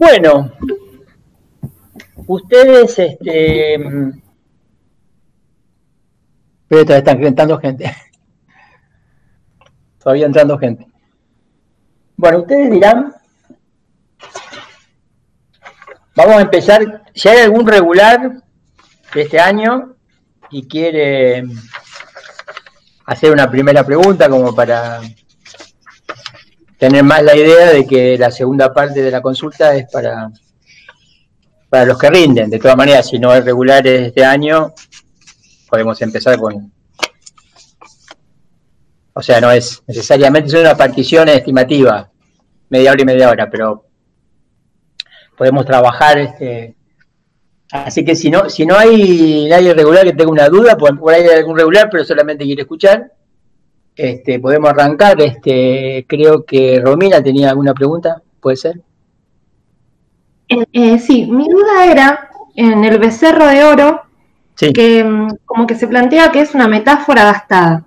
Bueno, ustedes, este, pero están entrando gente. Todavía entrando gente. Bueno, ustedes dirán, vamos a empezar, si hay algún regular de este año y quiere hacer una primera pregunta como para tener más la idea de que la segunda parte de la consulta es para, para los que rinden. De todas maneras, si no es regular este año, podemos empezar con... O sea, no es necesariamente, es una partición estimativa, media hora y media hora, pero podemos trabajar este, Así que si no, si no hay nadie regular que tenga una duda, por, ahí hay algún regular, pero solamente quiere escuchar, este, podemos arrancar. Este, creo que Romina tenía alguna pregunta, ¿puede ser? Eh, eh, sí, mi duda era en el becerro de oro, que mm, como que se plantea que es una metáfora gastada.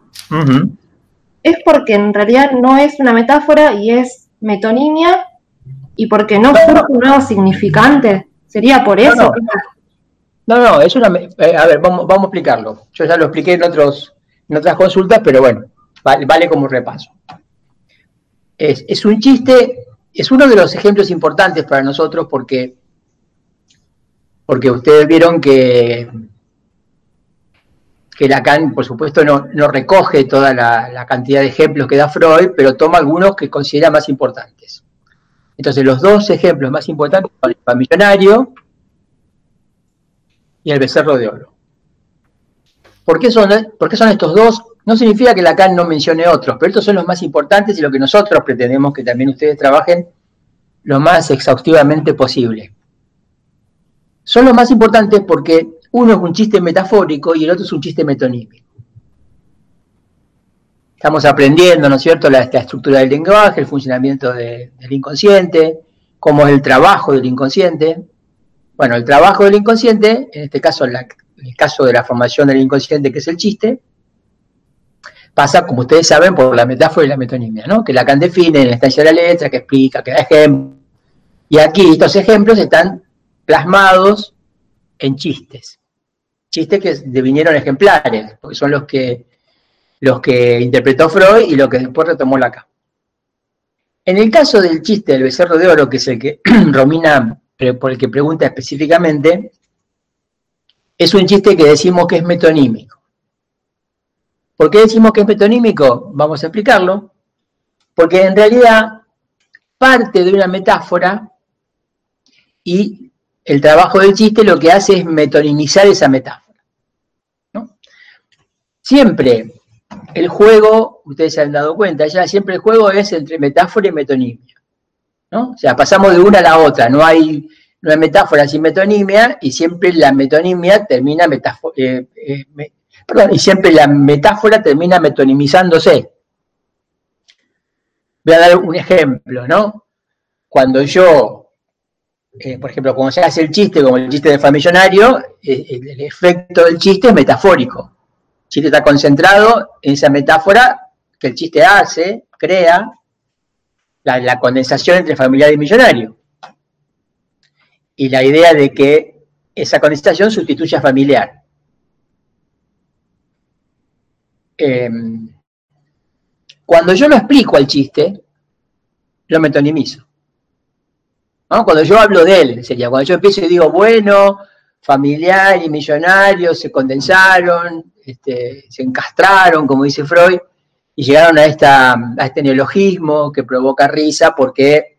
¿Es porque en realidad no es una metáfora y es metonimia y porque no surge un nuevo significante? ¿Sería por eso? No, no, es una... Eh, a ver, vamos, vamos a explicarlo. Yo ya lo expliqué en, otros, en otras consultas, pero bueno, vale, como repaso. Es, un chiste, es uno de los ejemplos importantes para nosotros porque, porque ustedes vieron que, que Lacan, por supuesto, no, recoge toda la, cantidad de ejemplos que da Freud, pero toma algunos que considera más importantes. Entonces, los dos ejemplos más importantes son el familionario y el becerro de oro. ¿Por qué son, por son estos dos? No significa que Lacan no mencione otros, pero estos son los más importantes y lo que nosotros pretendemos que también ustedes trabajen lo más exhaustivamente posible. Son los más importantes porque uno es un chiste metafórico y el otro es un chiste metonímico. Estamos aprendiendo, ¿no es cierto?, la, estructura del lenguaje, el funcionamiento del inconsciente, cómo es el trabajo del inconsciente. Bueno, el trabajo del inconsciente, en este caso, en, el caso de la formación del inconsciente, que es el chiste, pasa, como ustedes saben, por la metáfora y la metonimia, ¿no? Que Lacan define en la estancia de la letra, que explica, que da ejemplos. Y aquí estos ejemplos están plasmados en chistes. Chistes que devinieron ejemplares, porque son los que, los que interpretó Freud y lo que después retomó Lacan. En el caso del chiste del becerro de oro, que es el que Romina por el que pregunta específicamente, es un chiste que decimos que es metonímico. ¿Por qué decimos que es metonímico? Vamos a explicarlo. Porque en realidad parte de una metáfora y el trabajo del chiste lo que hace es metonimizar esa metáfora. Siempre el juego, ustedes se han dado cuenta ya, siempre el juego es entre metáfora y metonimia. O sea, pasamos de una a la otra, no hay, no hay metáfora sin metonimia y siempre la metonimia termina eh, eh, y siempre la metáfora termina metonimizándose. Voy a dar un ejemplo, ¿no? Cuando yo, eh, por ejemplo, cuando se hace el chiste, como el chiste de famillonario, el efecto del chiste es metafórico. El chiste está concentrado en esa metáfora que el chiste hace, crea, la, condensación entre familiar y millonario. Y la idea de que esa condensación sustituya familiar. Em, cuando yo lo explico al chiste, lo metonimizo. Cuando yo hablo de él, sería cuando yo empiezo y digo, bueno, familiar y millonario se condensaron, este, se encastraron, como dice Freud, y llegaron a, esta, a este neologismo que provoca risa porque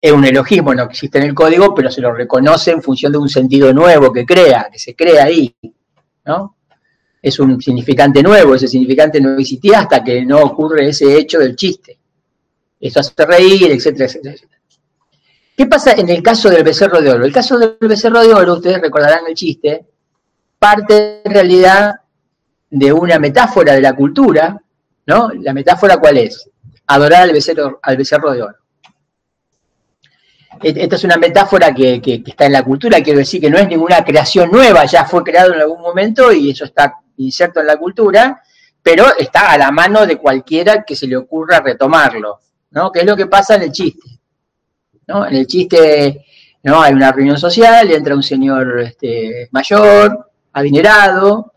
es un neologismo, no existe en el código, pero se lo reconoce en función de un sentido nuevo que crea, que se crea ahí, ¿no? Es un significante nuevo, ese significante no existía hasta que no ocurre ese hecho del chiste. Eso hace reír, etcétera, etcétera, etcétera. ¿Qué pasa en el caso del becerro de oro? El caso del becerro de oro, ustedes recordarán el chiste, parte en realidad de una metáfora de la cultura ¿no? La metáfora cuál es? Adorar al becerro, al becerro de oro. Esta es una metáfora que, está en la cultura, quiero decir que no es ninguna creación nueva, ya fue creado en algún momento y eso está inserto en la cultura, pero está a la mano de cualquiera que se le ocurra retomarlo, ¿no? Que es lo que pasa en el chiste. ¿no? En el chiste, ¿no? Hay una reunión social, entra un señor este, mayor, adinerado,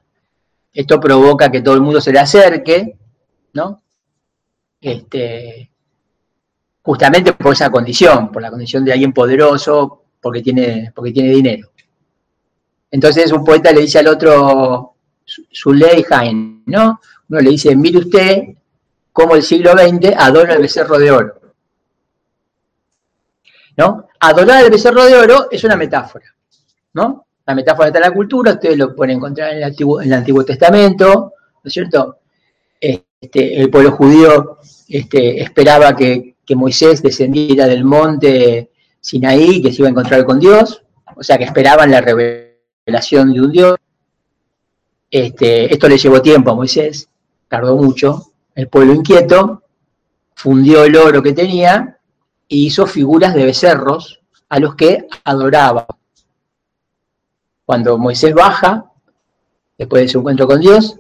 esto provoca que todo el mundo se le acerque, ¿no? Este, justamente por esa condición, por la condición de alguien poderoso, porque tiene, porque tiene dinero. Entonces un poeta le dice al otro, su ley ¿no? Uno le dice, mire usted cómo el siglo XX adora el becerro de oro. ¿No? Adorar el becerro de oro es una metáfora, ¿no? La metáfora está en la cultura, ustedes lo pueden encontrar en el Antiguo, en el Antiguo Testamento, ¿no es cierto? Este, el pueblo judío este, esperaba que, que Moisés descendiera del monte Sinaí, que se iba a encontrar con Dios, o sea que esperaban la revelación de un Dios. Este, esto le llevó tiempo a Moisés, tardó mucho. El pueblo inquieto fundió el oro que tenía e hizo figuras de becerros a los que adoraba. Cuando Moisés baja, después de su encuentro con Dios,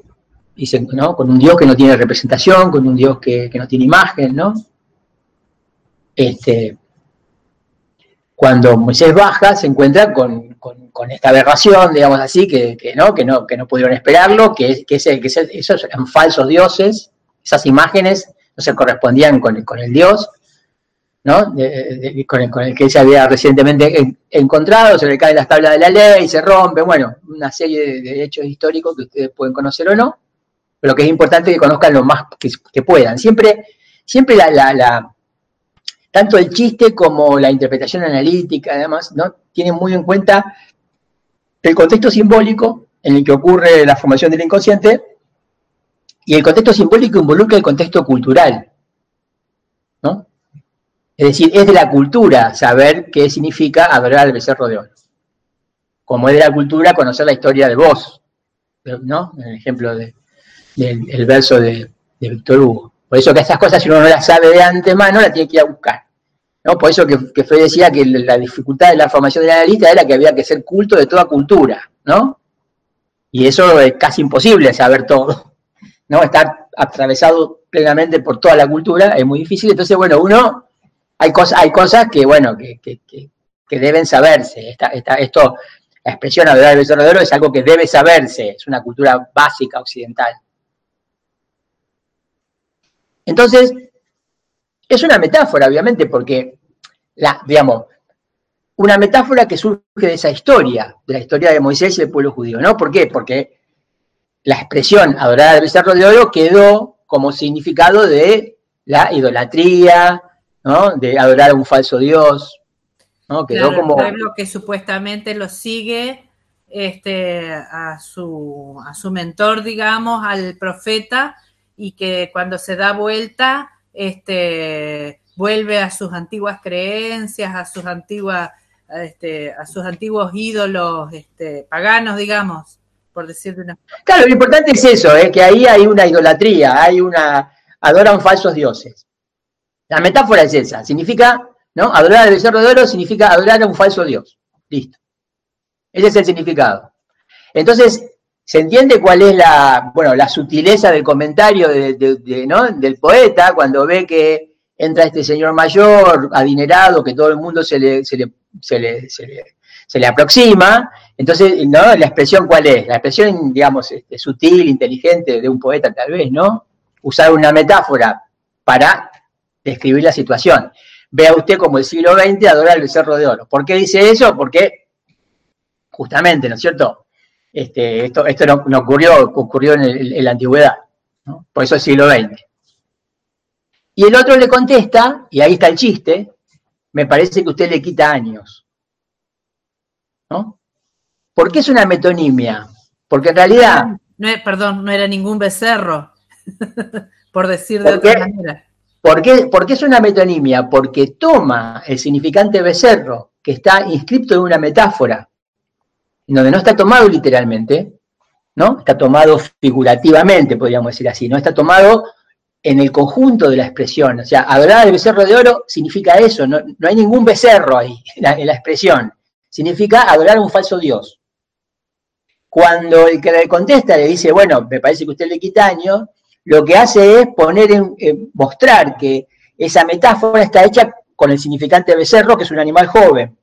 dice, ¿no? con un Dios que no tiene representación, con un Dios que, que no tiene imagen, ¿no? Este, cuando Moisés baja, se encuentra con, esta aberración, digamos así, que, ¿no? que, no, que no pudieron esperarlo, que, que, que esos eran falsos dioses, esas imágenes no se correspondían con, el Dios, ¿no? con, el, que se había recientemente encontrado, se le caen las tablas de la ley, se rompe, bueno, una serie de, hechos históricos que ustedes pueden conocer o no, pero que es importante que conozcan lo más que, puedan. Siempre, siempre la, la tanto el chiste como la interpretación analítica, además, ¿no? tienen muy en cuenta el contexto simbólico en el que ocurre la formación del inconsciente y el contexto simbólico involucra el contexto cultural. ¿no? Es decir, es de la cultura saber qué significa adorar al becerro de oro. Como es de la cultura conocer la historia de vos, ¿no? El ejemplo del verso de, de Víctor Hugo. Por eso que estas cosas, si uno no las sabe de antemano, las tiene que ir a buscar. ¿No? Por eso que, que decía que la dificultad de la formación del analista era que había que ser culto de toda cultura, ¿no? Y eso es casi imposible saber todo, ¿no? Estar atravesado plenamente por toda la cultura es muy difícil. Entonces, bueno, uno, hay cosas, hay cosas que, bueno, que, deben saberse. Esta, esto, la expresión becerro de oro es algo que debe saberse, es una cultura básica occidental. Entonces, es una metáfora, obviamente, porque, la, digamos, una metáfora que surge de esa historia, de la historia de Moisés y el pueblo judío, ¿no? ¿Por qué? Porque la expresión adorar al becerro de oro quedó como significado de la idolatría, ¿no? De adorar a un falso dios, ¿no? Quedó como... El pueblo que supuestamente lo sigue este, a, su, a su mentor, digamos, al profeta, y que cuando se da vuelta este, vuelve a sus antiguas creencias, a sus antiguas, este, a sus antiguos ídolos este, paganos, digamos, por decir de una Claro, lo importante es eso, ¿eh? que ahí hay una idolatría, hay una, adoran falsos dioses. La metáfora es esa, significa, ¿no? Adorar al becerro de oro significa adorar a un falso dios. Listo. Ese es el significado. Entonces, se entiende cuál es la, bueno, la sutileza del comentario del poeta cuando ve que entra este señor mayor, adinerado, que todo el mundo se le, se le, se le, aproxima. Entonces, ¿no? ¿La expresión cuál es? La expresión, digamos, este, sutil, inteligente de un poeta tal vez, ¿no? Usar una metáfora para describir la situación. Vea usted como el siglo XX adora el becerro de oro. ¿Por qué dice eso? Porque, justamente, ¿no es cierto? Este, esto esto no, ocurrió, ocurrió en, la antigüedad, por eso es siglo XX. Y el otro le contesta, y ahí está el chiste, me parece que usted le quita años. ¿no? ¿Por qué es una metonimia? Porque en realidad... No, perdón, no era ningún becerro, por decir de otra manera. ¿Por qué, ¿Por qué es una metonimia? Porque toma el significante becerro, que está inscrito en una metáfora, donde no está tomado literalmente, ¿no? Está tomado figurativamente, podríamos decir así, ¿no? Está tomado en el conjunto de la expresión. O sea, adorar al becerro de oro significa eso, no, hay ningún becerro ahí en la, expresión. Significa adorar a un falso Dios. Cuando el que le contesta le dice, bueno, me parece que usted le quita lo que hace es poner en, mostrar que esa metáfora está hecha con el significante becerro, que es un animal joven.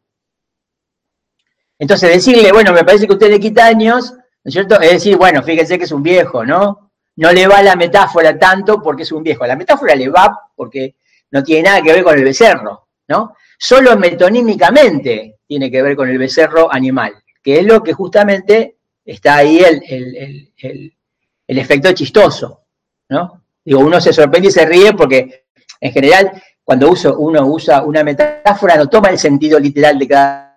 Entonces decirle, bueno, me parece que usted le quita años, ¿no es cierto? Es decir, bueno, fíjense que es un viejo, ¿no? No le va la metáfora tanto porque es un viejo. La metáfora le va porque no tiene nada que ver con el becerro, ¿no? Solo metonímicamente tiene que ver con el becerro animal, que es lo que justamente está ahí el, el efecto chistoso, ¿no? Digo, uno se sorprende y se ríe porque en general cuando uso, uno usa una metáfora no toma el sentido literal de cada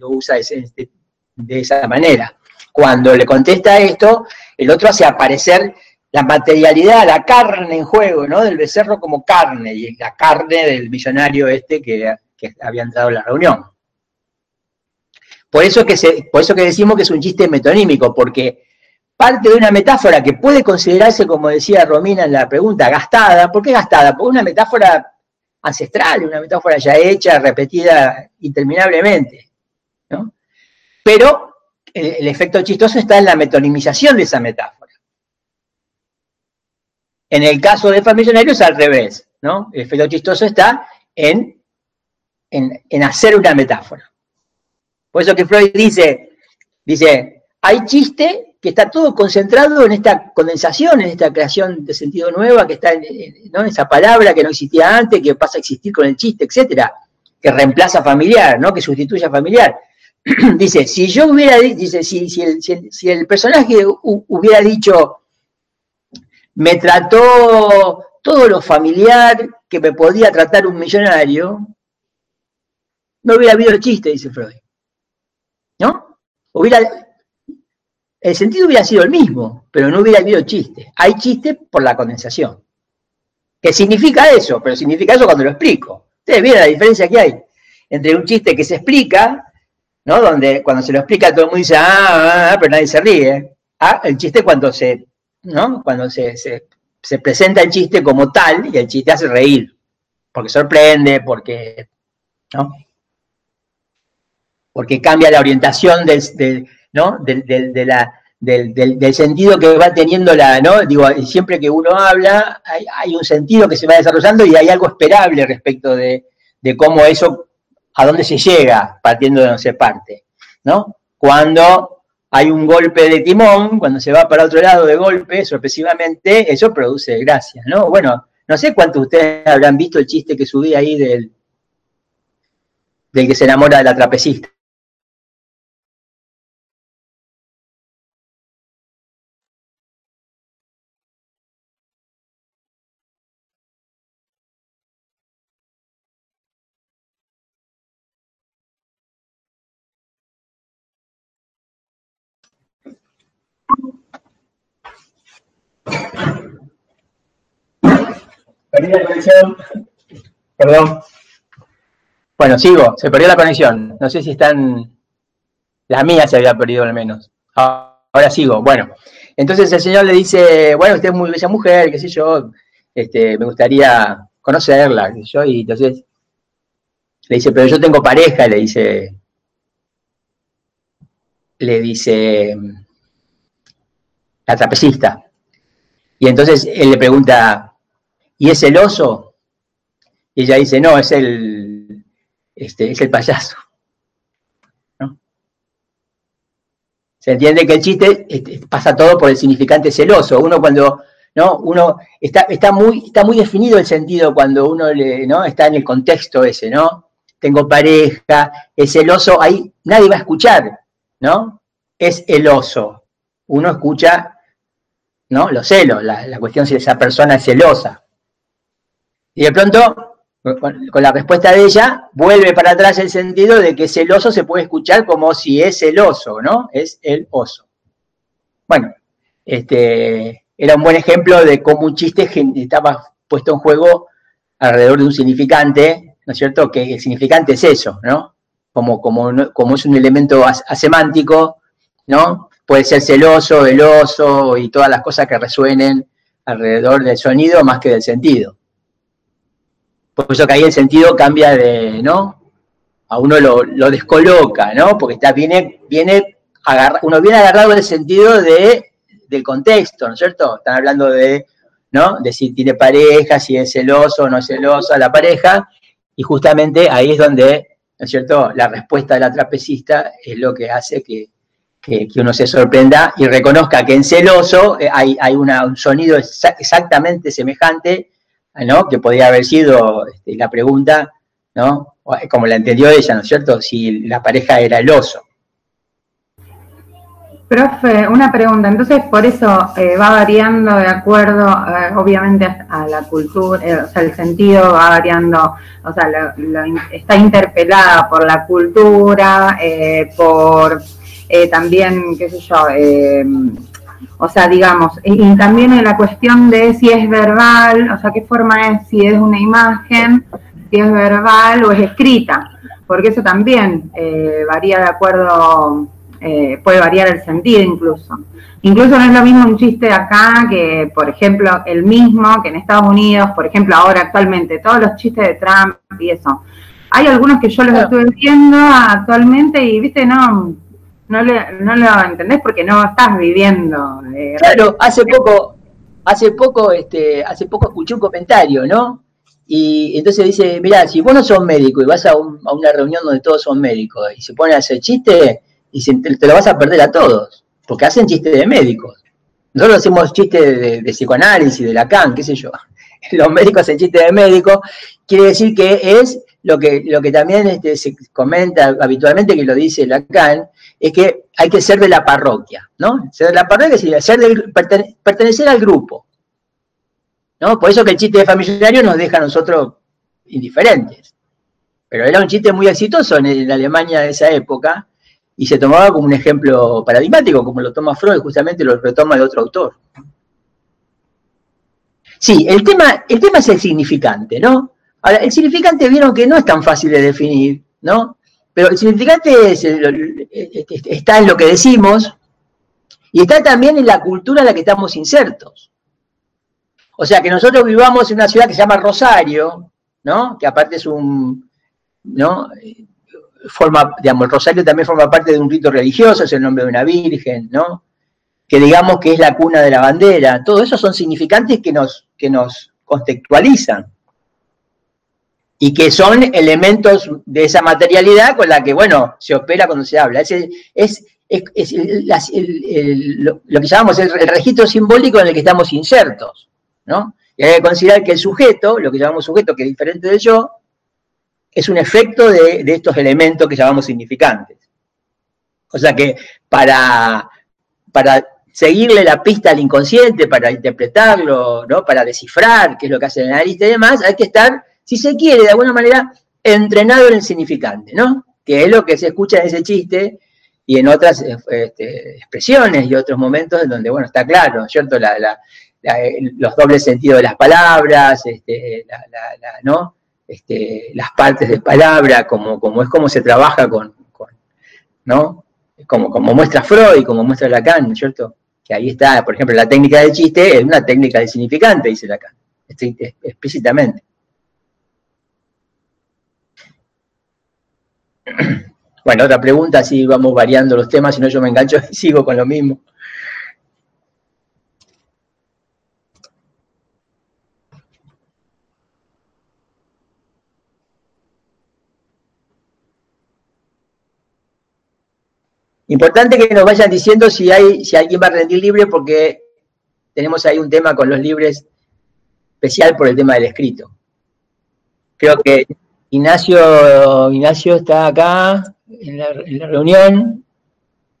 lo usa de, esa manera. Cuando le contesta esto, el otro hace aparecer la materialidad, la carne en juego, ¿no? Del becerro como carne, y la carne del millonario este que, había entrado en la reunión. Por eso, que por eso que decimos que es un chiste metonímico, porque parte de una metáfora que puede considerarse, como decía Romina en la pregunta, gastada. ¿Por qué gastada? Porque una metáfora ancestral, una metáfora ya hecha, repetida interminablemente. Pero el, efecto chistoso está en la metonimización de esa metáfora. En el caso de es al revés, ¿no? El efecto chistoso está en, en hacer una metáfora. Por eso que Freud dice, dice, hay chiste que está todo concentrado en esta condensación, en esta creación de sentido nueva, que está en, esa palabra que no existía antes, que pasa a existir con el chiste, etcétera, que reemplaza familiar, ¿no? que sustituye a familiar. dice, si yo hubiera dice, si, si, el, personaje hubiera dicho, me trató todo lo familiar que me podía tratar un millonario, no hubiera habido el chiste, dice Freud. ¿No? Hubiera, el sentido hubiera sido el mismo, pero no hubiera habido chiste. Hay chiste por la condensación. ¿Qué significa eso? Pero significa eso cuando lo explico. Ustedes vieron la diferencia que hay entre un chiste que se explica, ¿no? Donde cuando se lo explica todo el mundo dice, ah, ah, ah pero nadie se ríe. Ah, el chiste cuando se, ¿no? Cuando se, se, presenta el chiste como tal y el chiste hace reír. Porque sorprende, porque, ¿no? Porque cambia la orientación del ¿no? Del, de la, del, sentido que va teniendo la, ¿no? Digo, siempre que uno habla, hay, un sentido que se va desarrollando y hay algo esperable respecto de, cómo eso, a dónde se llega partiendo de donde se parte, ¿no? Cuando hay un golpe de timón, cuando se va para otro lado de golpe, sorpresivamente, eso produce gracia, ¿no? Bueno, no sé cuántos de ustedes habrán visto el chiste que subí ahí del, del que se enamora de la trapecista. La conexión. Perdón. Bueno, sigo. Se perdió la conexión. No sé si están. La mía se había perdido al menos. Ahora sigo. Bueno, entonces el señor le dice, bueno, usted es muy bella mujer, qué sé yo, este, me gustaría conocerla, qué sé yo, y entonces le dice, pero yo tengo pareja, le dice, le dice la trapecista. Y entonces él le pregunta, ¿y es el oso? Y ella dice, no, es el, este, es el payaso. Se entiende que el chiste este, pasa todo por el significante celoso. Uno cuando, ¿no? Uno está, está, muy, está muy definido el sentido cuando uno le, ¿no? está en el contexto ese, ¿no? Tengo pareja, es celoso, ahí nadie va a escuchar, ¿no? Es el oso. Uno escucha ¿no? Los celos, la, cuestión si esa persona es celosa. Y de pronto, con, la respuesta de ella, vuelve para atrás el sentido de que celoso se puede escuchar como si es celoso, ¿no? Es el oso. Bueno, este, era un buen ejemplo de cómo un chiste estaba puesto en juego alrededor de un significante, ¿no es cierto? Que el significante es eso, ¿no? Como, como, como es un elemento asemántico, ¿no? puede ser celoso, veloso y todas las cosas que resuenen alrededor del sonido más que del sentido. Por eso que ahí el sentido cambia de, ¿no? A uno lo, descoloca, ¿no? Porque está, viene, viene uno viene agarrado del sentido de, del contexto, ¿no es cierto? Están hablando de, ¿no? De si tiene pareja, si es celoso o no es celosa la pareja, y justamente ahí es donde, ¿no es cierto?, la respuesta de la trapecista es lo que hace que, uno se sorprenda y reconozca que en celoso eh, hay, hay un sonido exactamente semejante, ¿no?, que podría haber sido este, la pregunta, ¿no?, como la entendió ella, ¿no es cierto?, si la pareja era el oso. Profe, una pregunta. Entonces, por eso eh, va variando de acuerdo, eh, obviamente, a la cultura, eh, o sea, el sentido va variando, o sea, está interpelada por la cultura, por también, qué sé yo, o sea, digamos, y, también en la cuestión de si es verbal, o sea, qué forma es, si es una imagen, si es verbal o es escrita, porque eso también varía de acuerdo eh, puede variar el sentido incluso. Incluso no es lo mismo un chiste acá que, por ejemplo, el mismo que en Estados Unidos, por ejemplo, ahora actualmente, todos los chistes de Trump y eso. Hay algunos que yo los estuve viendo actualmente y, viste, no, no, no lo entendés porque no estás viviendo. Eh, claro, hace poco, hace poco, este, hace poco escuché un comentario, ¿no? Y entonces dice, mira, si vos no sos médico y vas a, a, una reunión donde todos son médicos y se pone a hacer chistes, y te, lo vas a perder a todos, porque hacen chistes de médicos. Nosotros hacemos chistes de, de, psicoanálisis, de Lacan, qué sé yo. Los médicos hacen chistes de médicos, quiere decir que es lo que, lo que también este, se comenta habitualmente, que lo dice Lacan, es que hay que ser de la parroquia, ¿no? Ser de la parroquia significa ser del, pertenecer al grupo. ¿no? Por eso que el chiste de familiario nos deja a nosotros indiferentes. Pero era un chiste muy exitoso en Alemania de esa época, y se tomaba como un ejemplo paradigmático, como lo toma Freud, justamente lo retoma de otro autor. Sí, el tema, el tema es el significante, ¿no? Ahora, el significante vieron que no es tan fácil de definir, ¿no? Pero el significante está en lo que decimos y está también en la cultura en la que estamos insertos. O sea, que nosotros vivamos en una ciudad que se llama Rosario, ¿no? Que aparte es un, ¿no? forma, digamos, el rosario también forma parte de un rito religioso, es el nombre de una virgen, ¿no? Que digamos que es la cuna de la bandera. Todo eso son significantes que nos, que nos contextualizan y que son elementos de esa materialidad con la que, bueno, se opera cuando se habla. Es, es, es, lo, que llamamos el, el, registro simbólico en el que estamos insertos, ¿no? Y hay que considerar que el sujeto, lo que llamamos sujeto, que es diferente de yo, es un efecto de, estos elementos que llamamos significantes. O sea que para, para seguirle la pista al inconsciente, para interpretarlo, ¿no? para descifrar qué es lo que hace el analista y demás, hay que estar, si se quiere, de alguna manera, entrenado en el significante, ¿no? Que es lo que se escucha en ese chiste y en otras este, expresiones y otros momentos en donde, bueno, está claro, ¿cierto? los dobles sentidos de las palabras, este, ¿no? Este, las partes de palabra, como, como es como se trabaja con, ¿no? Como, como muestra Freud, como muestra Lacan, ¿cierto? Que ahí está, por ejemplo, la técnica del chiste es una técnica de significante, dice Lacan, explícitamente. Bueno, otra pregunta, si vamos variando los temas, si no yo me engancho y sigo con lo mismo. Importante que nos vayan diciendo si hay, si alguien va a rendir libre, porque tenemos ahí un tema con los libres especial por el tema del escrito. Creo que Ignacio, Ignacio está acá en la, reunión.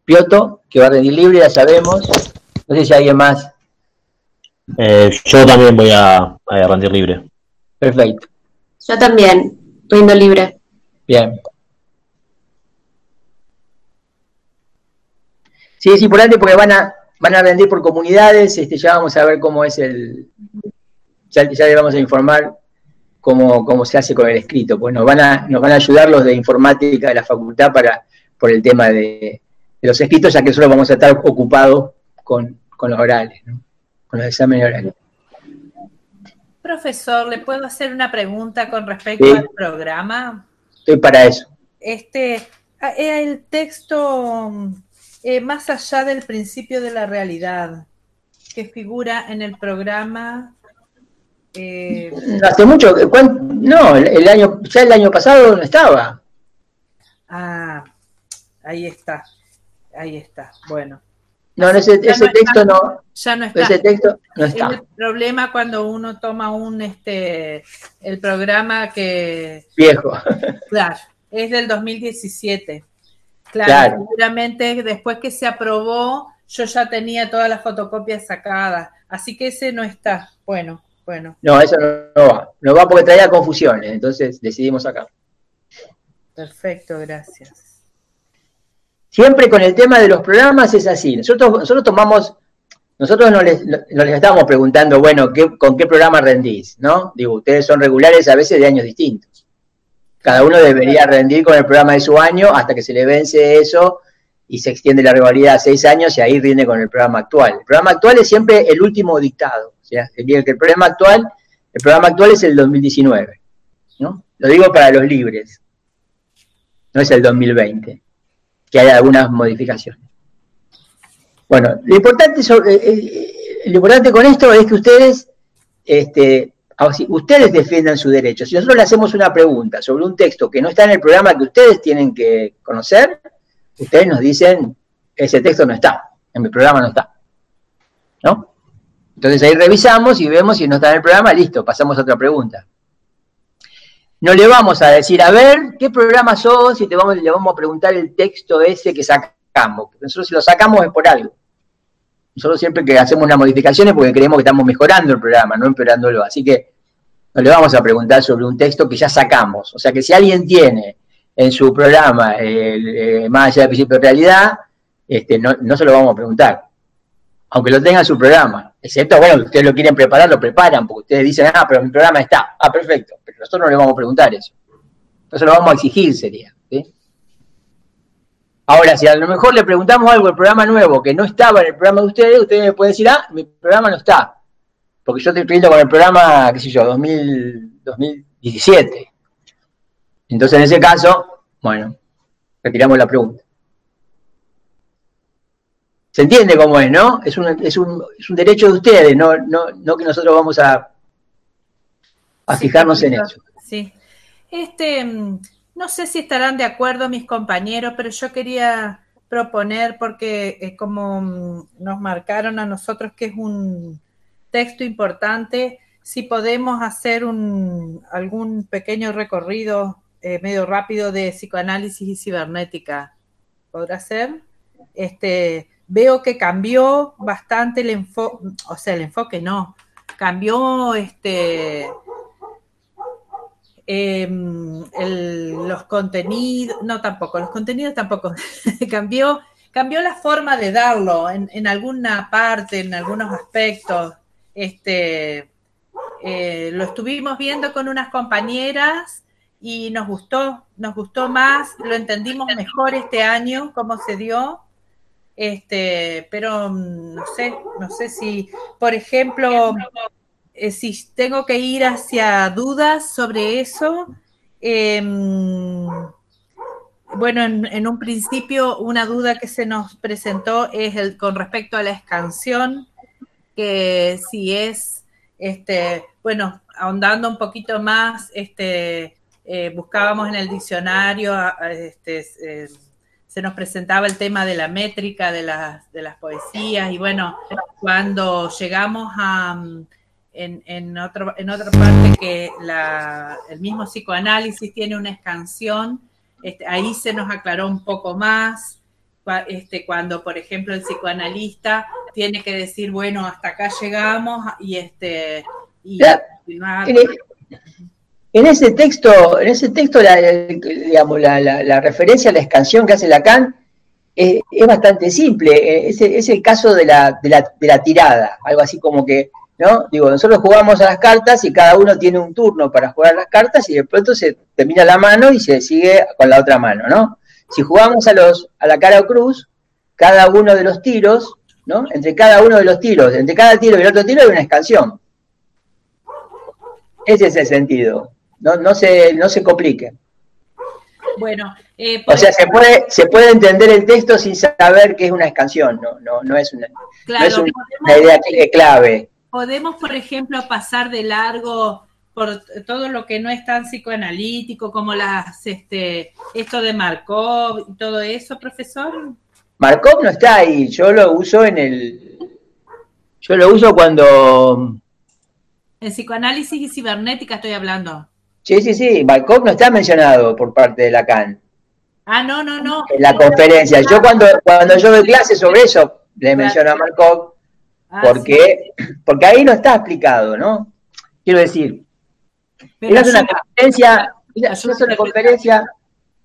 Pioto, que va a rendir libre, ya sabemos. No sé si hay alguien más. Eh, yo también voy a, a rendir libre. Perfecto. Yo también, rindo libre. Bien. Sí, es importante porque van a, van a vender por comunidades, este, ya vamos a ver cómo es el, ya, ya le vamos a informar cómo, cómo, se hace con el escrito, pues nos van a, nos van a ayudar los de informática de la facultad para, por el tema de, los escritos, ya que solo vamos a estar ocupados con, los orales, con los exámenes orales. Profesor, ¿le puedo hacer una pregunta con respecto al programa? Estoy para eso. Este, eh, el texto eh, más allá del principio de la realidad que figura en el programa Eh, hace mucho, no, el año, ya el año pasado no estaba. Ah, ahí está, ahí está, bueno. No, ese, texto no. Ya no está. Ese texto no está. el problema cuando uno toma un este el programa que viejo. Claro, es del 2017. Claro, seguramente después que se aprobó, yo ya tenía todas las fotocopias sacadas, así que ese no está. Bueno, bueno. No, eso no, va. No va porque traía confusiones, entonces decidimos acá. Perfecto, gracias. Siempre con el tema de los programas es así. Nosotros, nosotros tomamos, nosotros no les, no les estamos preguntando, bueno, ¿con qué programa rendís? ¿No? Digo, ustedes son regulares a veces de años distintos. Cada uno debería rendir con el programa de su año hasta que se le vence eso y se extiende la rivalidad a seis años y ahí rinde con el programa actual. El programa actual es siempre el último dictado. O sea, el, el programa actual, el programa actual es el 2019. ¿no? Lo digo para los libres. No es el 2020 que hay algunas modificaciones. Bueno, lo importante, eh, eh, lo importante con esto es que ustedes, este, ustedes defiendan su derecho. Si nosotros le hacemos una pregunta sobre un texto que no está en el programa que ustedes tienen que conocer, ustedes nos dicen, ese texto no está, en mi programa no está. ¿No? Entonces ahí revisamos y vemos si no está en el programa, listo, pasamos a otra pregunta. No le vamos a decir, a ver, ¿qué programa sos? Y le vamos a preguntar el texto ese que sacamos. nosotros si lo sacamos es por algo. Nosotros siempre que hacemos unas modificaciones porque creemos que estamos mejorando el programa, no empeorándolo. Así que no le vamos a preguntar sobre un texto que ya sacamos. O sea que si alguien tiene en su programa eh, más allá del principio de realidad, este, no, no se lo vamos a preguntar. Aunque lo tenga en su programa. Excepto, bueno, ustedes lo quieren preparar, lo preparan, porque ustedes dicen, ah, pero mi programa está. Ah, perfecto. Pero nosotros no le vamos a preguntar eso. Entonces lo vamos a exigir, sería. Ahora, si a lo mejor le preguntamos algo al programa nuevo que no estaba en el programa de ustedes, ustedes me pueden decir, ah, mi programa no está. Porque yo estoy pidiendo con el programa, qué sé yo, 2017. Entonces, en ese caso, bueno, retiramos la pregunta. Se entiende cómo es, ¿no? Es un, es un, es un derecho de ustedes, no, no, no que nosotros vamos a, a fijarnos en eso. Sí. Este, mm, no sé si estarán de acuerdo mis compañeros, pero yo quería proponer, porque es como mm, nos marcaron a nosotros que es un texto importante, si podemos hacer un, algún pequeño recorrido eh, medio rápido de psicoanálisis y cibernética. ¿Podrá ser? Este, veo que cambió bastante el enfoque, o sea, el enfoque no, cambió este em, los contenidos, no tampoco, los contenidos tampoco, cambió, cambió la forma de darlo en, alguna parte, en algunos aspectos. Este, eh, lo estuvimos viendo con unas compañeras y nos gustó, nos gustó más, lo entendimos mejor este año, cómo se dio. Este, pero mm, no sé, no sé si, por ejemplo, eh, si tengo que ir hacia dudas sobre eso, em, bueno, en, un principio una duda que se nos presentó es el, con respecto a la escansión, que si es, este, bueno, ahondando un poquito más, este, eh, buscábamos en el diccionario, este, eh, se nos presentaba el tema de la métrica de las, de las poesías y bueno, cuando llegamos a, mm, en, en, otro, en otra parte que la, el mismo psicoanálisis tiene una escansión, este, ahí se nos aclaró un poco más, este, cuando por ejemplo el psicoanalista tiene que decir, bueno, hasta acá llegamos y este... Y, en ese texto, en ese texto la, digamos, la, referencia a la escansión que hace Lacan es, es bastante simple. Eh, es, el caso de la, de, la, tirada, algo así como que, ¿no? Digo, nosotros jugamos a las cartas y cada uno tiene un turno para jugar las cartas y de pronto se termina la mano y se sigue con la otra mano, ¿no? Si jugamos a, los, a la cara o cruz, cada uno de los tiros, ¿no? Entre cada uno de los tiros, entre cada tiro y el otro tiro hay una escansión. Ese es el sentido no, no, se, no se complique. Bueno, eh, o sea, se puede, se puede entender el texto sin saber que es una escansión, no, no, no es una, no es una, idea clave. podemos, por ejemplo, pasar de largo por todo lo que no es tan psicoanalítico, como las, este, esto de Markov y todo eso, profesor? Markov no está ahí, yo lo uso en el, yo lo uso cuando... En psicoanálisis y cibernética estoy hablando. Sí, sí, sí, Markov no está mencionado por parte de Lacan. Ah, no, no, no. En la conferencia. Yo cuando, cuando yo doy clase sobre eso, le menciono a Markov, ah, porque, porque ahí no está explicado, ¿no? Quiero decir, es una conferencia, es una conferencia,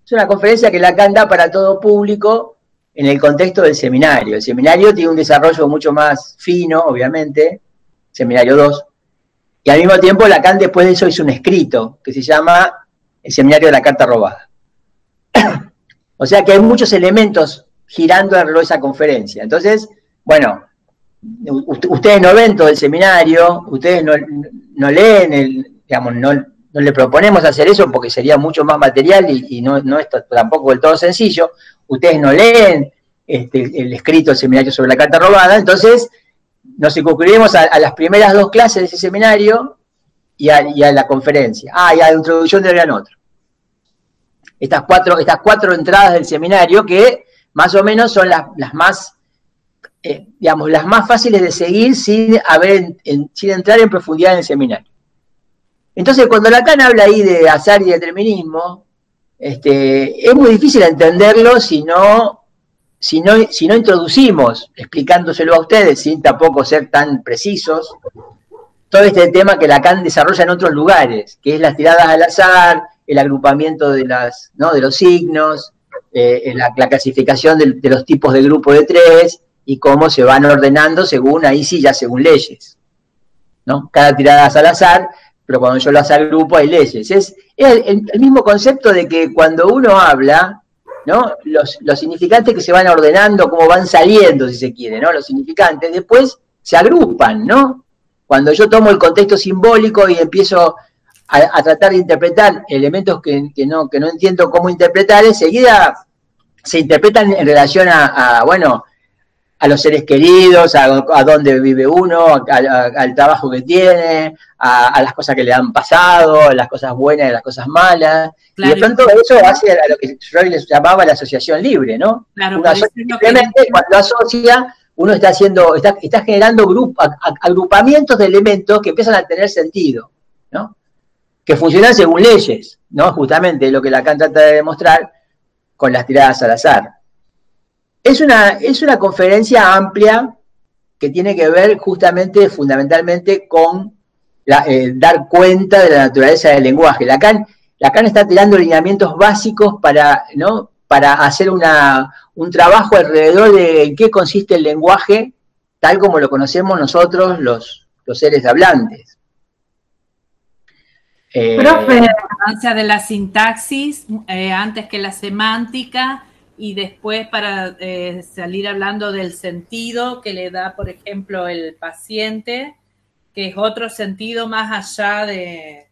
es una conferencia que Lacan da para todo público en el contexto del seminario. El seminario tiene un desarrollo mucho más fino, obviamente, seminario 2, y al mismo tiempo Lacan después de eso hizo un escrito que se llama El seminario de la carta robada. o sea que hay muchos elementos girando alrededor de esa conferencia. Entonces, bueno, ustedes no ven todo el seminario, ustedes no, leen el, digamos, no, no le proponemos hacer eso porque sería mucho más material y, no, no, es tampoco del todo sencillo. Ustedes no leen este, el escrito del seminario sobre la carta robada, entonces nos concluiremos a, las primeras dos clases de ese seminario y a, la conferencia. Ah, y a la introducción de gran otro. Estas cuatro, estas cuatro entradas del seminario que más o menos son las, más, eh, digamos, las más fáciles de seguir sin, haber, sin entrar en profundidad en el seminario. Entonces, cuando Lacan habla ahí de azar y determinismo, este, es muy difícil entenderlo si no, si no, introducimos, explicándoselo a ustedes, sin tampoco ser tan precisos, todo este tema que Lacan desarrolla en otros lugares, que es las tiradas al azar, el agrupamiento de, las, ¿no? de los signos, eh, la, clasificación de, los tipos de grupo de tres y cómo se van ordenando según, ahí sí, ya según leyes. ¿no? Cada tirada al azar pero cuando yo las agrupo hay leyes. Es, el, mismo concepto de que cuando uno habla, ¿no? Los, significantes que se van ordenando, como van saliendo, si se quiere, ¿no? Los significantes, después se agrupan, ¿no? Cuando yo tomo el contexto simbólico y empiezo a, tratar de interpretar elementos que, no, que no entiendo cómo interpretar, enseguida se interpretan en relación a bueno, a los seres queridos, a, dónde vive uno, al trabajo que tiene, a, las cosas que le han pasado, a las cosas buenas y las cosas malas. Y de pronto eso hace a lo que Freud les llamaba la asociación libre, ¿no? Claro, simplemente cuando asocia, uno está haciendo, está, está generando agrupamientos de elementos que empiezan a tener sentido, ¿no? Que funcionan según leyes, ¿no? Justamente lo que Lacan trata de demostrar con las tiradas al azar. Es una, es una conferencia amplia que tiene que ver justamente, fundamentalmente, con eh, dar cuenta de la naturaleza del lenguaje. Lacan, Lacan está tirando lineamientos básicos para, ¿no? para hacer una, un trabajo alrededor de en qué consiste el lenguaje, tal como lo conocemos nosotros los, los seres hablantes. Eh, Profe, la importancia de la sintaxis eh, antes que la semántica y después para eh, salir hablando del sentido que le da, por ejemplo, el paciente, que es otro sentido más allá de,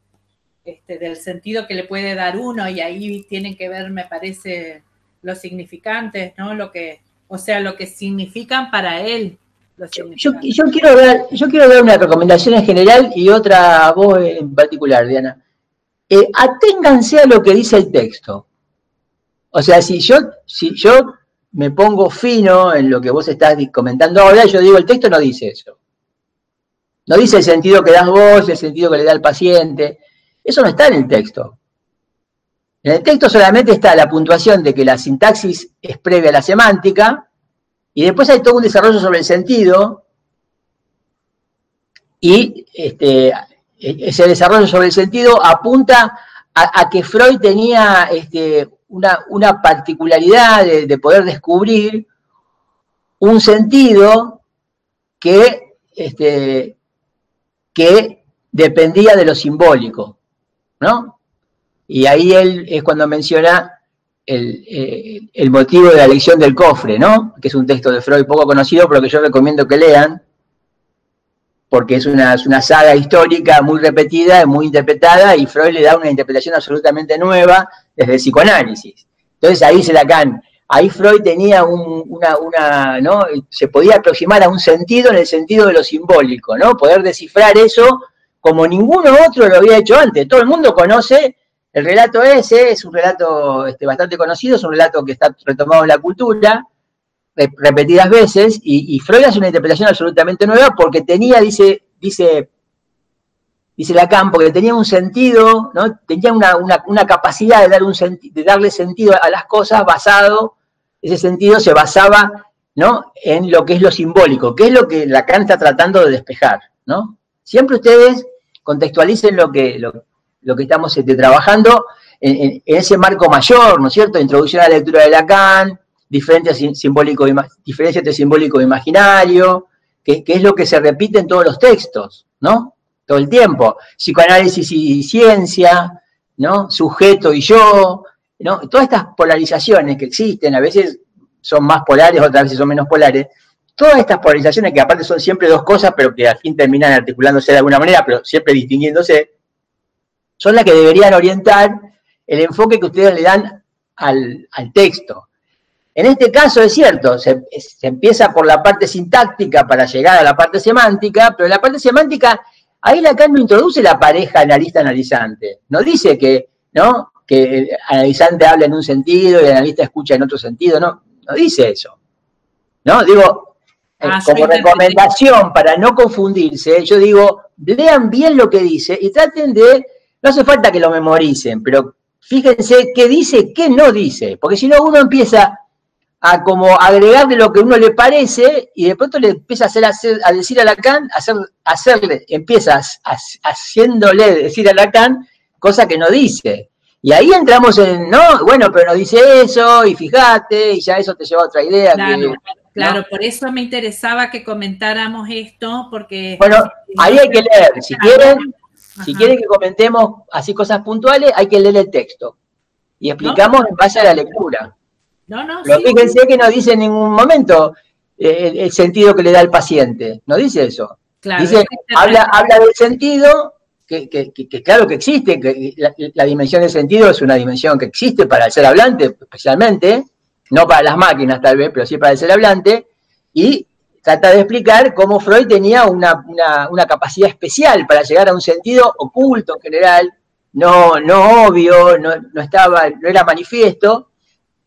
este, del sentido que le puede dar uno, y ahí tienen que ver, me parece, los significantes, ¿no? Lo que, o sea, lo que significan para él. Yo, yo, quiero dar, yo quiero dar una recomendación en general y otra a vos en particular, Diana. Eh, aténganse a lo que dice el texto. O sea, si yo, si yo me pongo fino en lo que vos estás comentando ahora, yo digo, el texto no dice eso. No dice el sentido que das vos, el sentido que le da el paciente. Eso no está en el texto. En el texto solamente está la puntuación de que la sintaxis es previa a la semántica, y después hay todo un desarrollo sobre el sentido, y este, ese desarrollo sobre el sentido apunta a, que Freud tenía este, una, particularidad de, poder descubrir un sentido que, este, que dependía de lo simbólico, ¿no? Y ahí él es cuando menciona el, eh, el, motivo de la elección del cofre, ¿no? Que es un texto de Freud poco conocido, pero que yo recomiendo que lean, porque es una, es una saga histórica muy repetida, muy interpretada, y Freud le da una interpretación absolutamente nueva desde el psicoanálisis. Entonces ahí dice Lacan, ahí Freud tenía una, una, ¿no? Se podía aproximar a un sentido en el sentido de lo simbólico, ¿no? Poder descifrar eso como ninguno otro lo había hecho antes. Todo el mundo conoce el relato ese, es un relato este, bastante conocido, es un relato que está retomado en la cultura repetidas veces, y, Freud hace una interpretación absolutamente nueva porque tenía, dice, dice, dice Lacan, porque tenía un sentido, ¿no? tenía una, capacidad de, darle sentido a las cosas basado ese sentido se basaba ¿no? en lo que es lo simbólico, que es lo que Lacan está tratando de despejar. ¿no? Siempre ustedes contextualicen lo que, estamos este, trabajando en, ese marco mayor, ¿no es cierto? Introducción a la lectura de Lacan, diferencias simbólico, diferencia entre simbólico e imaginario, que, es lo que se repite en todos los textos, ¿no? Todo el tiempo. Psicoanálisis y ciencia, ¿no? Sujeto y yo, Todas estas polarizaciones que existen, a veces son más polares, otras veces son menos polares, todas estas polarizaciones que aparte son siempre dos cosas, pero que al fin terminan articulándose de alguna manera, pero siempre distinguiéndose, son las que deberían orientar el enfoque que ustedes le dan al, texto. En este caso es cierto, se, se, empieza por la parte sintáctica para llegar a la parte semántica, pero la parte semántica, ahí Lacan no introduce la pareja analista-analizante, no dice que, ¿no? que el analizante habla en un sentido y el analista escucha en otro sentido, no, no dice eso. ¿No? Digo, eh, ah, como recomendación para no confundirse, yo digo, lean bien lo que dice y traten de, no hace falta que lo memoricen, pero fíjense qué dice, qué no dice, porque si no uno empieza a como agregarle lo que uno le parece y de pronto le empieza a, hacer, a decir a Lacan, hacer, hacerle, empiezas haciéndole decir a Lacan cosa que no dice. Y ahí entramos en, no, bueno, pero no dice eso, y fíjate, y ya eso te lleva a otra idea. Claro, claro por eso me interesaba que comentáramos esto, porque... Bueno, ahí hay que leer, si quieren, si quieren que comentemos así cosas puntuales, hay que leer el texto. Y explicamos en base a la lectura. No, no, Pero fíjense que no dice en ningún momento eh, el, sentido que le da el paciente, no dice eso. Claro, dice, habla, habla del sentido que, claro que existe, que la, dimensión del sentido es una dimensión que existe para el ser hablante, especialmente, no para las máquinas tal vez, pero sí para el ser hablante, y trata de explicar cómo Freud tenía una, capacidad especial para llegar a un sentido oculto en general, no, no obvio, no, estaba, no era manifiesto,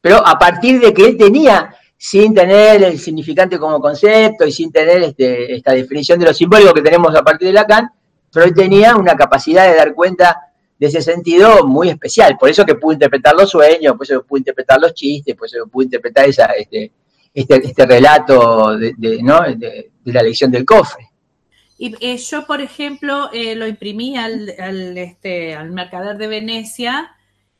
pero a partir de que él tenía, sin tener el significante como concepto y sin tener este, esta definición de lo simbólico que tenemos a partir de Lacan, Freud tenía una capacidad de dar cuenta de ese sentido muy especial, por eso que pudo interpretar los sueños, por eso que pudo interpretar los chistes, por eso que pudo interpretar esa, este, este, este relato de, la lección del cofre. Y eh, yo, por ejemplo, eh, lo imprimí al, este, al mercader de Venecia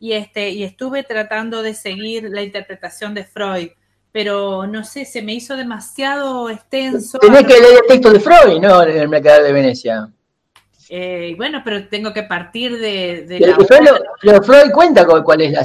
y, este, y estuve tratando de seguir la interpretación de Freud, pero no sé, se me hizo demasiado extenso. Tenés que leer el texto de Freud, ¿no? En el mercader de Venecia. Eh, bueno, pero tengo que partir de, la Freud, cuenta cuál es la...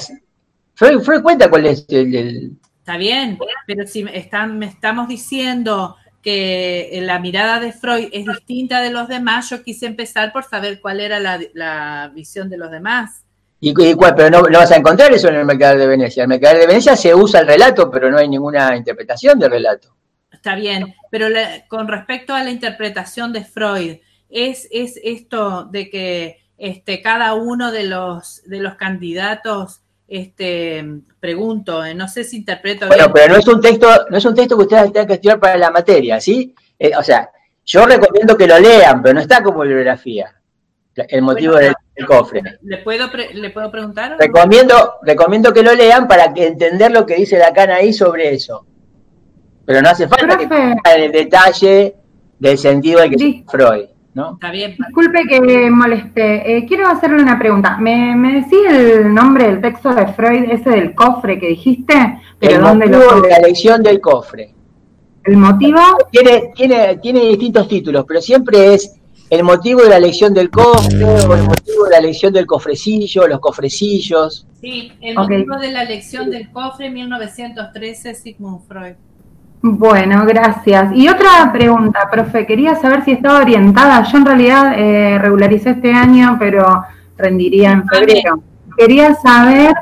Freud, cuenta cuál es el, Está bien, pero si están, me estamos diciendo que la mirada de Freud es distinta de los demás, yo quise empezar por saber cuál era la, visión de los demás. ¿Y, cuál? Pero no, vas a encontrar eso en el Mercader de Venecia. En el Mercader de Venecia se usa el relato, pero no hay ninguna interpretación del relato. Está bien, pero con respecto a la interpretación de Freud, es, es esto de que este, cada uno de los, de los candidatos, este, pregunto, eh, no sé si interpreto bueno, pero no es un texto, no es un texto que ustedes tengan que estudiar para la materia, ¿sí? Eh, o sea, yo recomiendo que lo lean, pero no está como bibliografía. El motivo del, cofre. ¿Le puedo, ¿Le puedo preguntar? Recomiendo, recomiendo que lo lean para que entender lo que dice Lacan ahí sobre eso. Pero no hace falta que en el detalle del sentido de que Freud. Está bien. Disculpe que moleste. Eh, quiero hacerle una pregunta. ¿Me, ¿Me decía el nombre del texto de Freud, ese del cofre que dijiste? Pero el ¿dónde motivo de la lección del cofre. ¿El motivo? Tiene, tiene, tiene distintos títulos, pero siempre es el motivo de la lección del cofre o el motivo de la lección del cofrecillo, los cofrecillos. Sí, el motivo de la lección del cofre, 1913, Sigmund Freud. Bueno, gracias. Y otra pregunta, profe, quería saber si estaba orientada. Yo en realidad eh, regularicé este año, pero rendiría en febrero. Quería saber...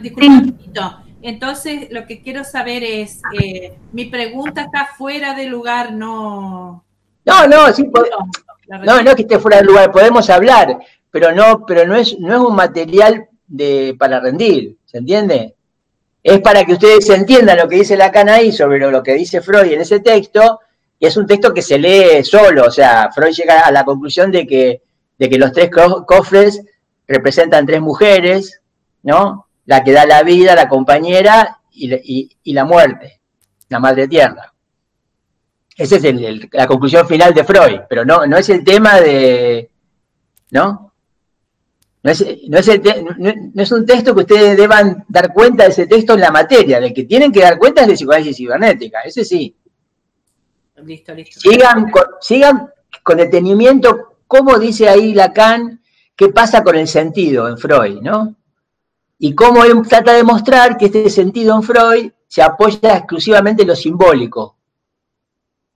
Disculpe un poquito. Entonces, lo que quiero saber es, eh, mi pregunta está fuera de lugar, no... No, no, sí, no, no es que esté fuera de lugar, podemos hablar, pero no, pero no es, no es un material de, para rendir, ¿se entiende? Es para que ustedes entiendan lo que dice Lacan ahí sobre lo, que dice Freud en ese texto, y es un texto que se lee solo, o sea, Freud llega a la conclusión de que, de que los tres cofres representan tres mujeres, ¿no? La que da la vida, la compañera y, la muerte, la madre tierra. Esa es la conclusión final de Freud, pero no, no es el tema de, ¿no? No es, un texto que ustedes deban dar cuenta de ese texto en la materia, del que tienen que dar cuenta es de psicoanálisis cibernética, ese sí. Listo, listo. Sigan con, sigan con detenimiento cómo dice ahí Lacan qué pasa con el sentido en Freud, ¿no? Y cómo él trata de mostrar que este sentido en Freud se apoya exclusivamente en lo simbólico,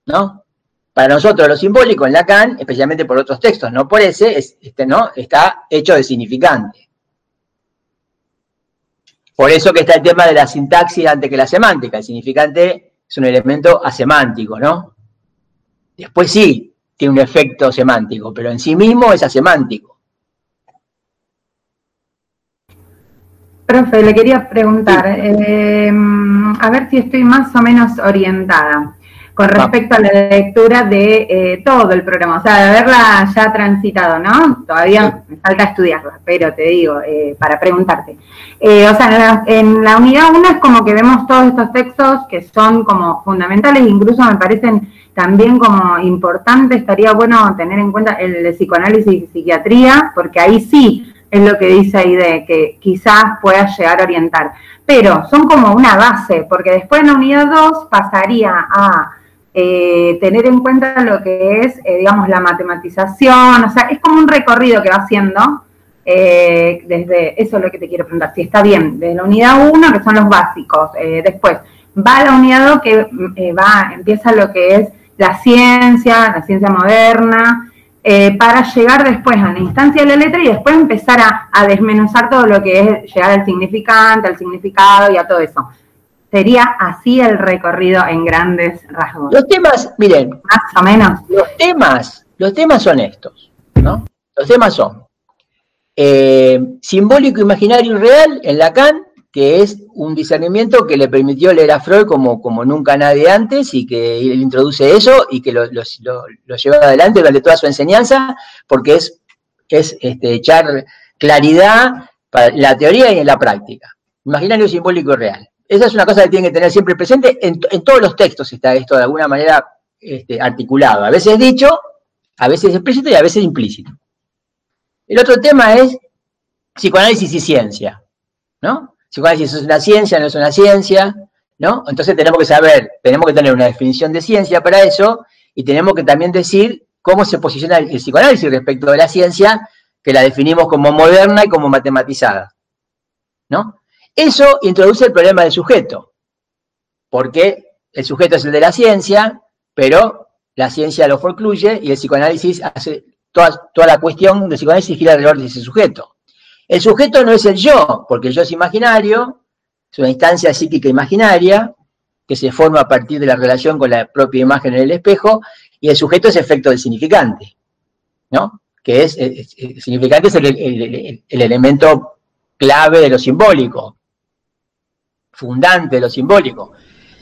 ¿no? Para nosotros lo simbólico en Lacan, especialmente por otros textos, no por ese, este, ¿no? está hecho de significante. Por eso que está el tema de la sintaxis antes que la semántica. El significante es un elemento asemántico, ¿no? Después sí, tiene un efecto semántico, pero en sí mismo es asemántico. Profe, le quería preguntar, eh, a ver si estoy más o menos orientada con respecto a la lectura de eh, todo el programa, o sea, de haberla ya transitado, ¿no? Todavía me falta estudiarla, pero te digo, eh, para preguntarte. Eh, o sea, en la, unidad 1 es como que vemos todos estos textos que son como fundamentales, incluso me parecen también como importantes, estaría bueno tener en cuenta el de psicoanálisis y psiquiatría, porque ahí sí es lo que dice ahí de que quizás pueda llegar a orientar. Pero son como una base, porque después en la unidad 2 pasaría a eh, tener en cuenta lo que es, eh, digamos, la matematización, o sea, es como un recorrido que va haciendo, eh, desde, eso es lo que te quiero preguntar, si está bien, de la unidad 1, que son los básicos, después va a la unidad 2, que va, empieza lo que es la ciencia, la ciencia moderna, para llegar después a la instancia de la letra y después empezar a desmenuzar todo lo que es llegar al significante, al significado y a todo eso. Sería así el recorrido en grandes rasgos. Los temas, miren. Más o menos. Los temas, los temas son estos, ¿no? Los temas son eh, simbólico, imaginario y real en Lacan, que es un discernimiento que le permitió leer a Freud como, como nunca nadie antes y que él introduce eso y que lo, lo, lleva adelante durante toda su enseñanza, porque es, es este, echar claridad para la teoría y en la práctica. Imaginario, simbólico y real. Esa es una cosa que tienen que tener siempre presente. En, todos los textos está esto de alguna manera este, articulado. A veces dicho, a veces explícito y a veces implícito. El otro tema es psicoanálisis y ciencia. ¿No? Psicoanálisis es una ciencia, no es una ciencia. ¿No? Entonces tenemos que saber, tenemos que tener una definición de ciencia para eso y tenemos que también decir cómo se posiciona el psicoanálisis respecto de la ciencia, que la definimos como moderna y como matematizada. ¿No? Eso introduce el problema del sujeto, porque el sujeto es el de la ciencia, pero la ciencia lo forcluye y el psicoanálisis hace toda, la cuestión del psicoanálisis gira alrededor de ese sujeto. El sujeto no es el yo, porque el yo es imaginario, es una instancia psíquica imaginaria que se forma a partir de la relación con la propia imagen en el espejo, y el sujeto es efecto del significante, ¿no? Que es, el significante es el, elemento clave de lo simbólico fundante de lo simbólico.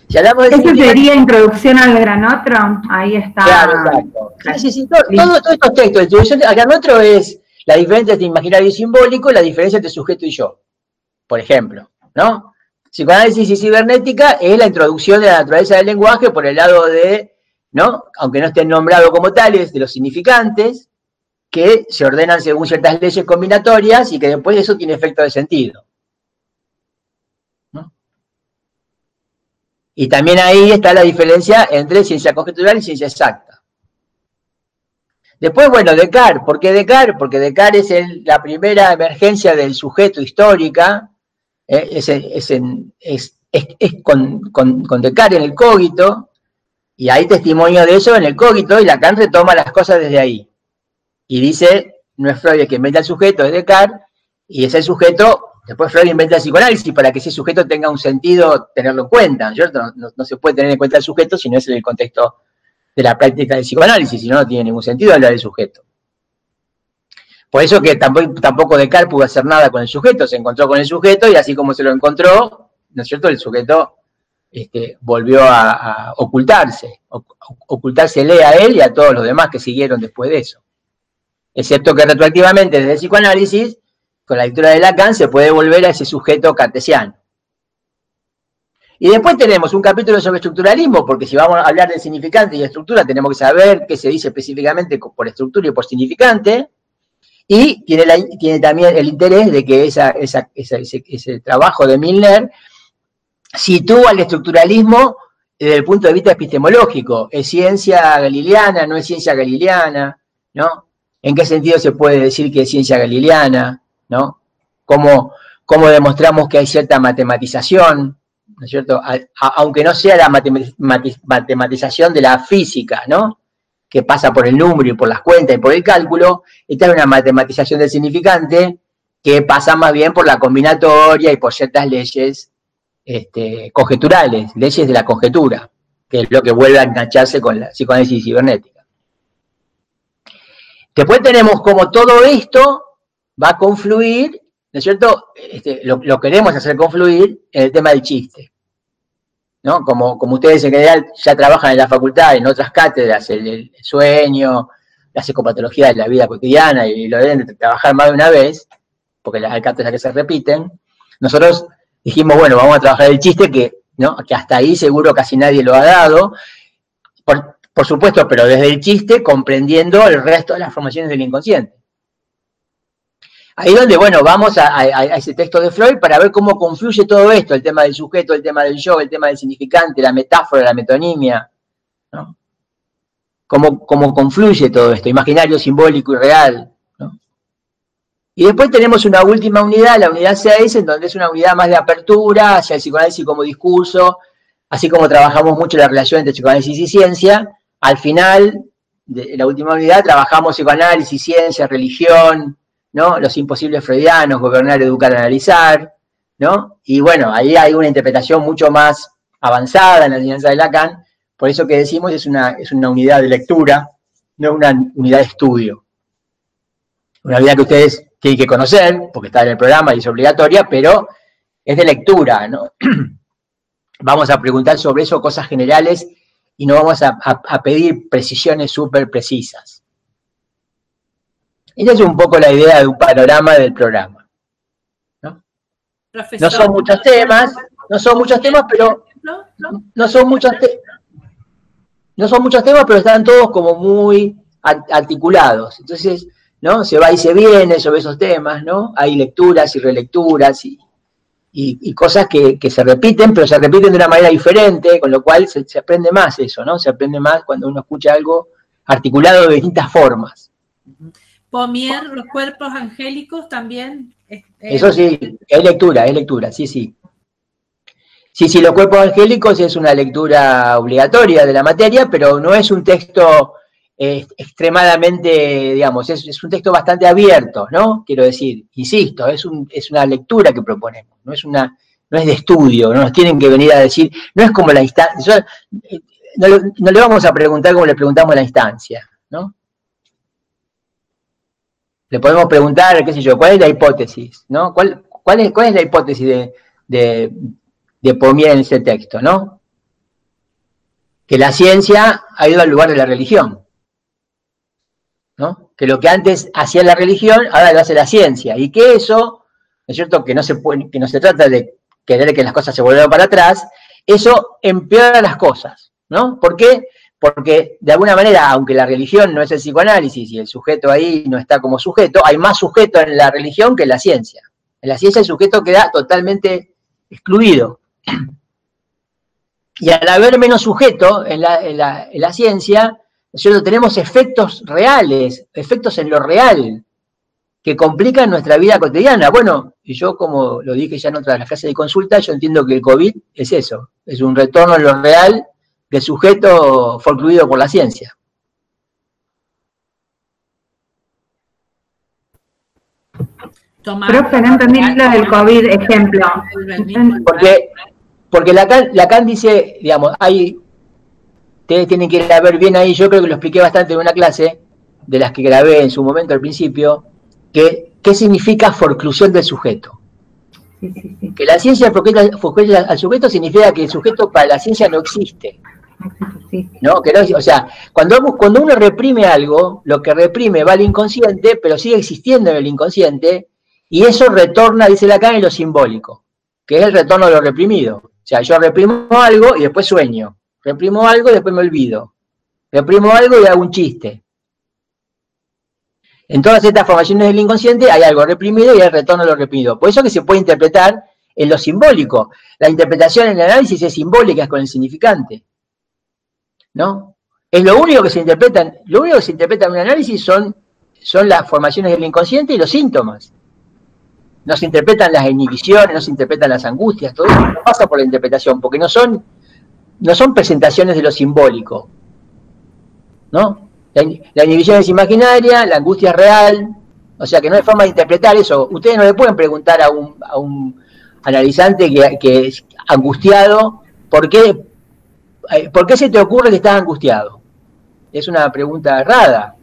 Si hablamos de Eso sería introducción al gran otro, ahí está. Claro, exacto. Sí, sí, Todos estos textos, introducción al gran otro es la diferencia entre imaginario y simbólico, la diferencia entre sujeto y yo, por ejemplo, ¿no? Psicoanálisis y cibernética es la introducción de la naturaleza del lenguaje por el lado de, ¿no? Aunque no estén nombrados como tales, de los significantes, que se ordenan según ciertas leyes combinatorias y que después eso tiene efecto de sentido. Y también ahí está la diferencia entre ciencia conjetural y ciencia exacta. Después, bueno, Descartes. ¿Por qué Descartes? Porque Descartes es la primera emergencia del sujeto histórica. ¿eh? es, con, con, Descartes en el cogito. Y hay testimonio de eso en el cogito y Lacan retoma las cosas desde ahí. Y dice, no es Freud el que inventa al sujeto, es Descartes. Y ese sujeto Después Freud inventa el psicoanálisis para que ese sujeto tenga un sentido tenerlo en cuenta, ¿cierto? No, se puede tener en cuenta el sujeto si no es en el contexto de la práctica del psicoanálisis, si no, no tiene ningún sentido hablar del sujeto. Por eso que tampoco, tampoco Descartes pudo hacer nada con el sujeto, se encontró con el sujeto y así como se lo encontró, ¿no es cierto? El sujeto este, volvió a, ocultarse, ocultársele a él y a todos los demás que siguieron después de eso. Excepto que retroactivamente desde el psicoanálisis, con la lectura de Lacan, se puede volver a ese sujeto cartesiano. Y después tenemos un capítulo sobre estructuralismo, porque si vamos a hablar de significante y estructura, tenemos que saber qué se dice específicamente por estructura y por significante. Y tiene, tiene también el interés de que ese, ese, trabajo de Milner sitúa el estructuralismo desde el punto de vista epistemológico. ¿Es ciencia galileana? ¿No es ciencia galileana? ¿No? ¿En qué sentido se puede decir que es ciencia galileana? ¿No? ¿Cómo, demostramos que hay cierta matematización? ¿No es cierto? aunque no sea la matematización de la física, ¿no? que pasa por el número y por las cuentas y por el cálculo, esta es una matematización del significante que pasa más bien por la combinatoria y por ciertas leyes este, conjeturales, leyes de la conjetura, que es lo que vuelve a engancharse con la psicoanálisis cibernética. Después tenemos como todo esto va a confluir, ¿no es cierto? Este, lo queremos hacer confluir en el tema del chiste. ¿no? Como, como ustedes en general ya trabajan en la facultad, en otras cátedras, el, sueño, la psicopatología de la vida cotidiana y lo deben de trabajar más de una vez, porque hay cátedras que se repiten, nosotros dijimos, bueno, vamos a trabajar el chiste que, ¿no? que hasta ahí seguro casi nadie lo ha dado, por, por supuesto, pero desde el chiste comprendiendo el resto de las formaciones del inconsciente. Ahí donde, bueno, vamos a, ese texto de Freud para ver cómo confluye todo esto, el tema del sujeto, el tema del yo, el tema del significante, la metáfora, la metonimia, ¿no? Cómo, cómo confluye todo esto, imaginario, simbólico y real, ¿no? Y después tenemos una última unidad, la unidad 6, en donde es una unidad más de apertura hacia el psicoanálisis como discurso, así como trabajamos mucho la relación entre psicoanálisis y ciencia, al final de la última unidad trabajamos psicoanálisis, ciencia, religión, ¿no? Los imposibles freudianos, gobernar, educar, analizar, ¿no? Y bueno, ahí hay una interpretación mucho más avanzada en la enseñanza de Lacan, por eso que decimos es una, es una unidad de lectura, no una unidad de estudio. Una unidad que ustedes tienen que conocer, porque está en el programa y es obligatoria, pero es de lectura, ¿no? Vamos a preguntar sobre eso cosas generales y no vamos a pedir precisiones súper precisas. Esa es un poco la idea de un panorama del programa. ¿no? son muchos temas, no son muchos temas, pero no, son muchos no son muchos temas, pero están todos como muy articulados. Entonces, ¿no? Se va y se viene sobre esos temas, ¿no? Hay lecturas y relecturas y, cosas que, se repiten, pero se repiten de una manera diferente, con lo cual se, se, aprende más eso, ¿no? Se aprende más cuando uno escucha algo articulado de distintas formas. Pomier, los cuerpos angélicos también. Eso sí, es lectura, es lectura, sí, sí. Sí, sí, los cuerpos angélicos es una lectura obligatoria de la materia, pero no es un texto eh, extremadamente, digamos, es, un texto bastante abierto, ¿no? Quiero decir, insisto, es, un, es una lectura que proponemos, no es una, no es de estudio, no nos tienen que venir a decir, no es como la instancia, eh, no, no, le vamos a preguntar como le preguntamos a la instancia. Le podemos preguntar, qué sé yo, ¿cuál es la hipótesis? ¿no? ¿Cuál, cuál, es, cuál es la hipótesis de, de, Pomier en ese texto? ¿no? Que la ciencia ha ido al lugar de la religión. ¿no? Que lo que antes hacía la religión, ahora lo hace la ciencia. Y que eso, es cierto? Que no se, puede, que no se trata de querer que las cosas se vuelvan para atrás, eso empeora las cosas. ¿no? ¿Por qué? Porque de alguna manera, aunque la religión no es el psicoanálisis y el sujeto ahí no está como sujeto, hay más sujeto en la religión que en la ciencia. En la ciencia el sujeto queda totalmente excluido. Y al haber menos sujeto en la, ciencia, nosotros tenemos efectos reales, efectos en lo real, que complican nuestra vida cotidiana. Bueno, y yo como lo dije ya en otra de las clases de consulta, yo entiendo que el COVID es eso, es un retorno en lo real el sujeto fue incluido por la ciencia. Profe, no entendí lo del COVID, ejemplo. Porque, porque Lacan, Lacan dice, digamos, hay, ustedes tienen que ir a ver bien ahí, yo creo que lo expliqué bastante en una clase, de las que grabé en su momento al principio, que qué significa forclusión del sujeto. Que la ciencia forcluye al sujeto significa que el sujeto para la ciencia no existe. ¿No? Que no, o sea, cuando, cuando uno reprime algo, lo que reprime va al inconsciente, pero sigue existiendo en el inconsciente, y eso retorna, dice Lacan, en lo simbólico, que es el retorno de lo reprimido. O sea, yo reprimo algo y después sueño. Reprimo algo y después me olvido. Reprimo algo y hago un chiste. En todas estas formaciones del inconsciente hay algo reprimido y hay retorno a lo reprimido. Por eso que se puede interpretar en lo simbólico. La interpretación en el análisis es simbólica, es con el significante. ¿No? Es lo único que se interpreta, lo único que se interpreta en un análisis son, son las formaciones del inconsciente y los síntomas. No se interpretan las inhibiciones, no se interpretan las angustias, todo eso no pasa por la interpretación, porque no son, no son presentaciones de lo simbólico. ¿No? La, inhibición es imaginaria, la angustia es real, o sea que no hay forma de interpretar eso. Ustedes no le pueden preguntar a un, a un analizante que, es angustiado, ¿por qué, ¿por qué se te ocurre que estás angustiado? Es una pregunta errada.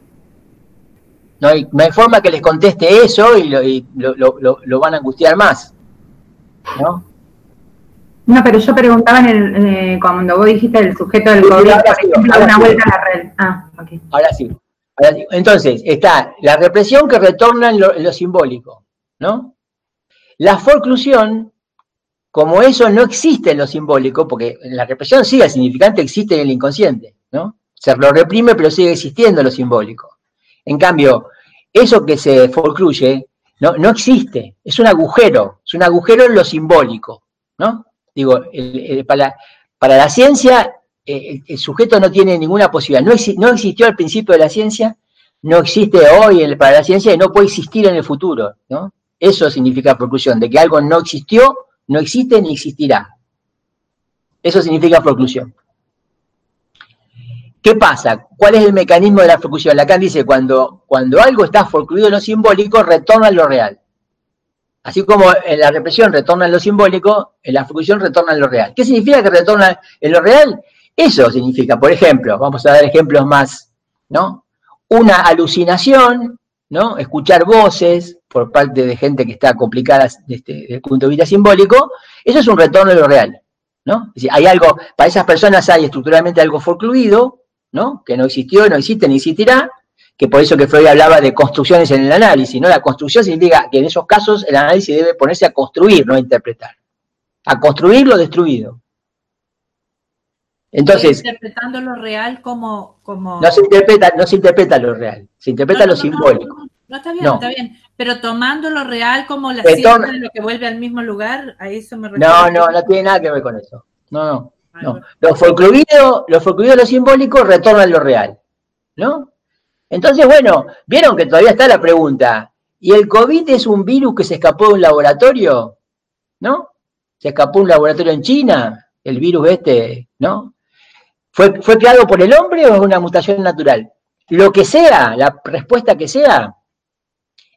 No hay, no hay forma que les conteste eso y, lo, lo, lo, van a angustiar más. ¿No? No, pero yo preguntaba en el, eh, cuando vos dijiste el sujeto del COVID, por una vuelta a la red. Ah, okay. ahora, sí, Entonces, está la represión que retorna en lo, simbólico, ¿no? La forclusión, como eso no existe en lo simbólico, porque la represión sí, el significante existe en el inconsciente, ¿no? Se lo reprime, pero sigue existiendo en lo simbólico. En cambio, eso que se forcluye no, no existe, es un agujero, es un agujero en lo simbólico, ¿no? Digo, para, la ciencia eh, el, sujeto no tiene ninguna posibilidad. No, existió al principio de la ciencia, no existe hoy para la ciencia y no puede existir en el futuro. ¿no? Eso significa proclusión, de que algo no existió, no existe ni existirá. Eso significa proclusión. ¿Qué pasa? ¿Cuál es el mecanismo de la proclusión? Lacan dice, cuando, cuando algo está forcluido en lo simbólico, retorna a lo real. Así como en la represión retorna en lo simbólico, en la fruición retorna en lo real. ¿Qué significa que retorna en lo real? Eso significa, por ejemplo, vamos a dar ejemplos más, ¿no? Una alucinación, ¿no? Escuchar voces por parte de gente que está complicada desde, el punto de vista simbólico, eso es un retorno de lo real, ¿no? Es decir, hay algo, para esas personas hay estructuralmente algo forcluido, ¿no? Que no existió, no existe ni existirá, que por eso que Freud hablaba de construcciones en el análisis, ¿no? La construcción significa que en esos casos el análisis debe ponerse a construir, no a interpretar. A construir lo destruido. Entonces. Interpretando lo real como, como. No se interpreta, no se interpreta lo real, se interpreta lo simbólico. No, está bien, está bien. Pero tomando lo real como la ciencia de lo que vuelve al mismo lugar, a eso me refiero. No, no, no tiene nada que ver con eso. No, no. no. Lo folclorido, lo folclorido, lo simbólico retornan lo real. ¿No? Entonces, bueno, vieron que todavía está la pregunta. ¿Y el COVID es un virus que se escapó de un laboratorio? ¿No? ¿Se escapó de un laboratorio en China? El virus este, ¿no? ¿Fue, ¿Fue creado por el hombre o es una mutación natural? Lo que sea, la respuesta que sea,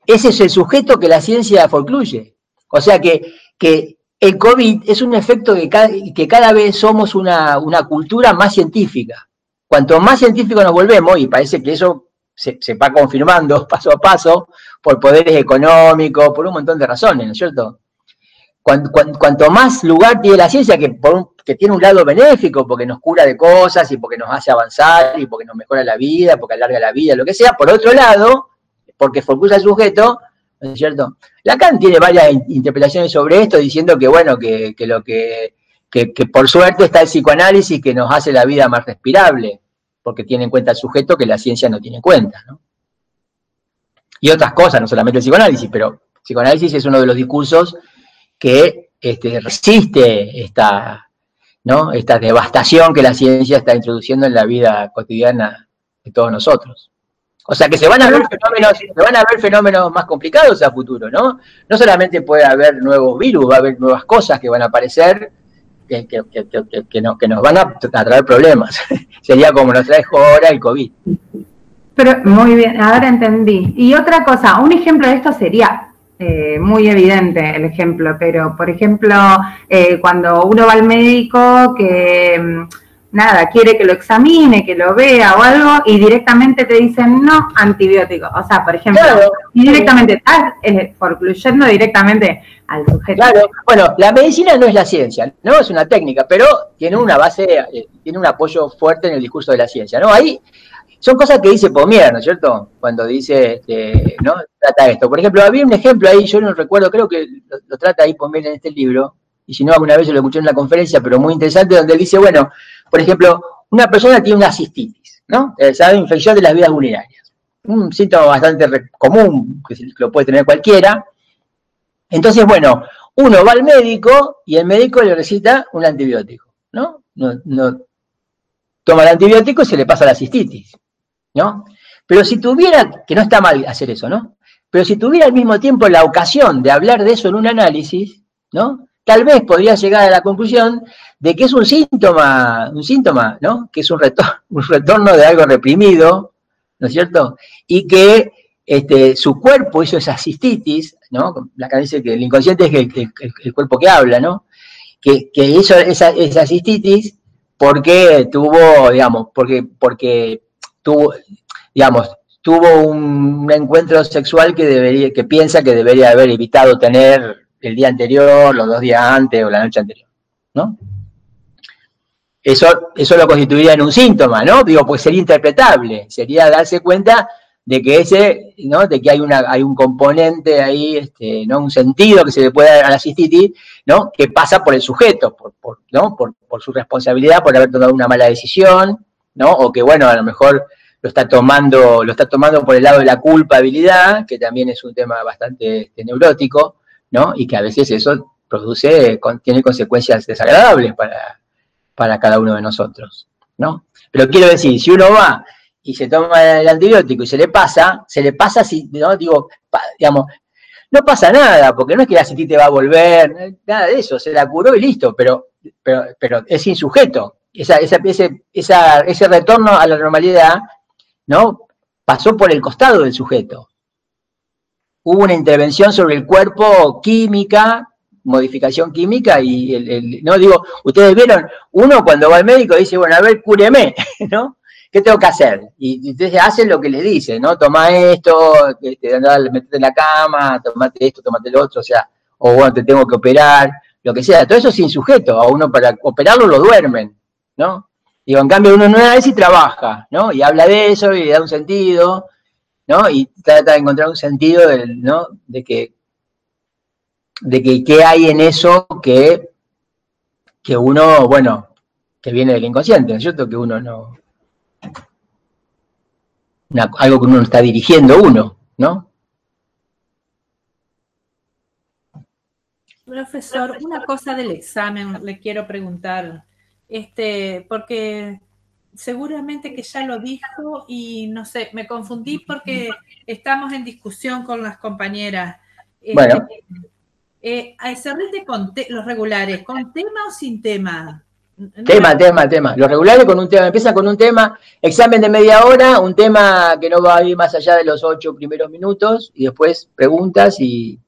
ese es el sujeto que la ciencia forcluye. O sea que, que el COVID es un efecto de que cada vez somos una, una cultura más científica. Cuanto más científicos nos volvemos, y parece que eso se, va confirmando paso a paso por poderes económicos, por un montón de razones, ¿no es cierto? Cuanto, más lugar tiene la ciencia, que, que tiene un lado benéfico, porque nos cura de cosas y porque nos hace avanzar y porque nos mejora la vida, porque alarga la vida, lo que sea, por otro lado, porque focusa el sujeto, ¿no es cierto? Lacan tiene varias interpretaciones sobre esto, diciendo que, bueno, que, lo que, por suerte está el psicoanálisis que nos hace la vida más respirable porque tiene en cuenta el sujeto que la ciencia no tiene en cuenta. ¿no? Y otras cosas, no solamente el psicoanálisis, pero el psicoanálisis es uno de los discursos que este, resiste esta, ¿no? esta devastación que la ciencia está introduciendo en la vida cotidiana de todos nosotros. O sea que se van a ver fenómenos, se van a ver fenómenos más complicados a futuro, ¿no? No solamente puede haber nuevos virus, va a haber nuevas cosas que van a aparecer que, que, nos, que nos van a, traer problemas. Sería como nos trae ahora el COVID. Pero muy bien, ahora entendí. Y otra cosa, un ejemplo de esto sería eh, muy evidente el ejemplo, pero por ejemplo, eh, cuando uno va al médico que mm, nada, quiere que lo examine, que lo vea o algo, y directamente te dicen no antibiótico. O sea, por ejemplo, y directamente estás eh, forcluyendo directamente al sujeto. Claro, bueno, la medicina no es la ciencia, ¿no? Es una técnica, pero tiene una base, eh, tiene un apoyo fuerte en el discurso de la ciencia, ¿no? Ahí son cosas que dice Pomier, ¿no es cierto? Cuando dice, este, ¿no? Trata esto. Por ejemplo, había un ejemplo ahí, yo no recuerdo, creo que lo, lo trata ahí Pomier en este libro, y si no, alguna vez yo lo escuché en una conferencia, pero muy interesante, donde él dice, bueno, por ejemplo, una persona tiene una cistitis, ¿no? Eh, ¿Sabe? Infección de las vías urinarias. Un síntoma bastante común, que lo puede tener cualquiera. Entonces, bueno, uno va al médico y el médico le recita un antibiótico, ¿no? no, toma el antibiótico y se le pasa la cistitis, ¿no? Pero si tuviera, que no está mal hacer eso, ¿no? Pero si tuviera al mismo tiempo la ocasión de hablar de eso en un análisis, ¿no? Tal vez podría llegar a la conclusión de que es un síntoma, un síntoma, ¿no? Que es un retorno, un de algo reprimido, ¿no es cierto? Y que este, su cuerpo hizo esa cistitis, ¿no? La dice que el inconsciente es el, cuerpo que habla, ¿no? Que, hizo esa, esa cistitis porque tuvo, digamos, porque, porque tuvo, digamos, tuvo un, encuentro sexual que debería, que piensa que debería haber evitado tener el día anterior, los dos días antes o la noche anterior, ¿no? Eso, eso lo constituiría en un síntoma, ¿no? Digo, pues sería interpretable, sería darse cuenta de que ese, ¿no? De que hay una, hay un componente ahí, este, ¿no? Un sentido que se le puede dar a la cistitis, ¿no? Que pasa por el sujeto, por, por ¿no? Por, por, su responsabilidad, por haber tomado una mala decisión, ¿no? O que, bueno, a lo mejor lo está tomando, lo está tomando por el lado de la culpabilidad, que también es un tema bastante este, neurótico, ¿no? Y que a veces eso produce, tiene consecuencias desagradables para, para cada uno de nosotros, ¿no? Pero quiero decir, si uno va y se toma el antibiótico y se le pasa, se le pasa si, ¿no? Digo, digamos, no pasa nada, porque no es que la te va a volver, nada de eso, se la curó y listo, pero, pero, pero es insujeto. Esa, esa, ese, esa, ese retorno a la normalidad, ¿no? Pasó por el costado del sujeto hubo una intervención sobre el cuerpo química, modificación química, y el, no digo, ustedes vieron, uno cuando va al médico dice, bueno, a ver, cúreme, ¿no? ¿Qué tengo que hacer? Y ustedes hacen lo que les dice, ¿no? Toma esto, este, metete en la cama, tomate esto, tomate lo otro, o sea, o bueno, te tengo que operar, lo que sea. Todo eso sin sujeto, a uno para operarlo lo duermen, ¿no? Digo, en cambio uno no es y trabaja, ¿no? Y habla de eso y le da un sentido, ¿no? Y trata de encontrar un sentido del, ¿no? de que de que qué hay en eso que, que uno, bueno, que viene del inconsciente, ¿no es cierto? Que uno no. algo que uno está dirigiendo uno, ¿no? Profesor, una cosa del examen le quiero preguntar, este, porque seguramente que ya lo dijo y no sé, me confundí porque estamos en discusión con las compañeras. Este, bueno. Eh, se rinde con los regulares, ¿con tema o sin tema? Tema, tema, tema. Los regulares con un tema, empieza con un tema, examen de media hora, un tema que no va a ir más allá de los ocho primeros minutos, y después preguntas y,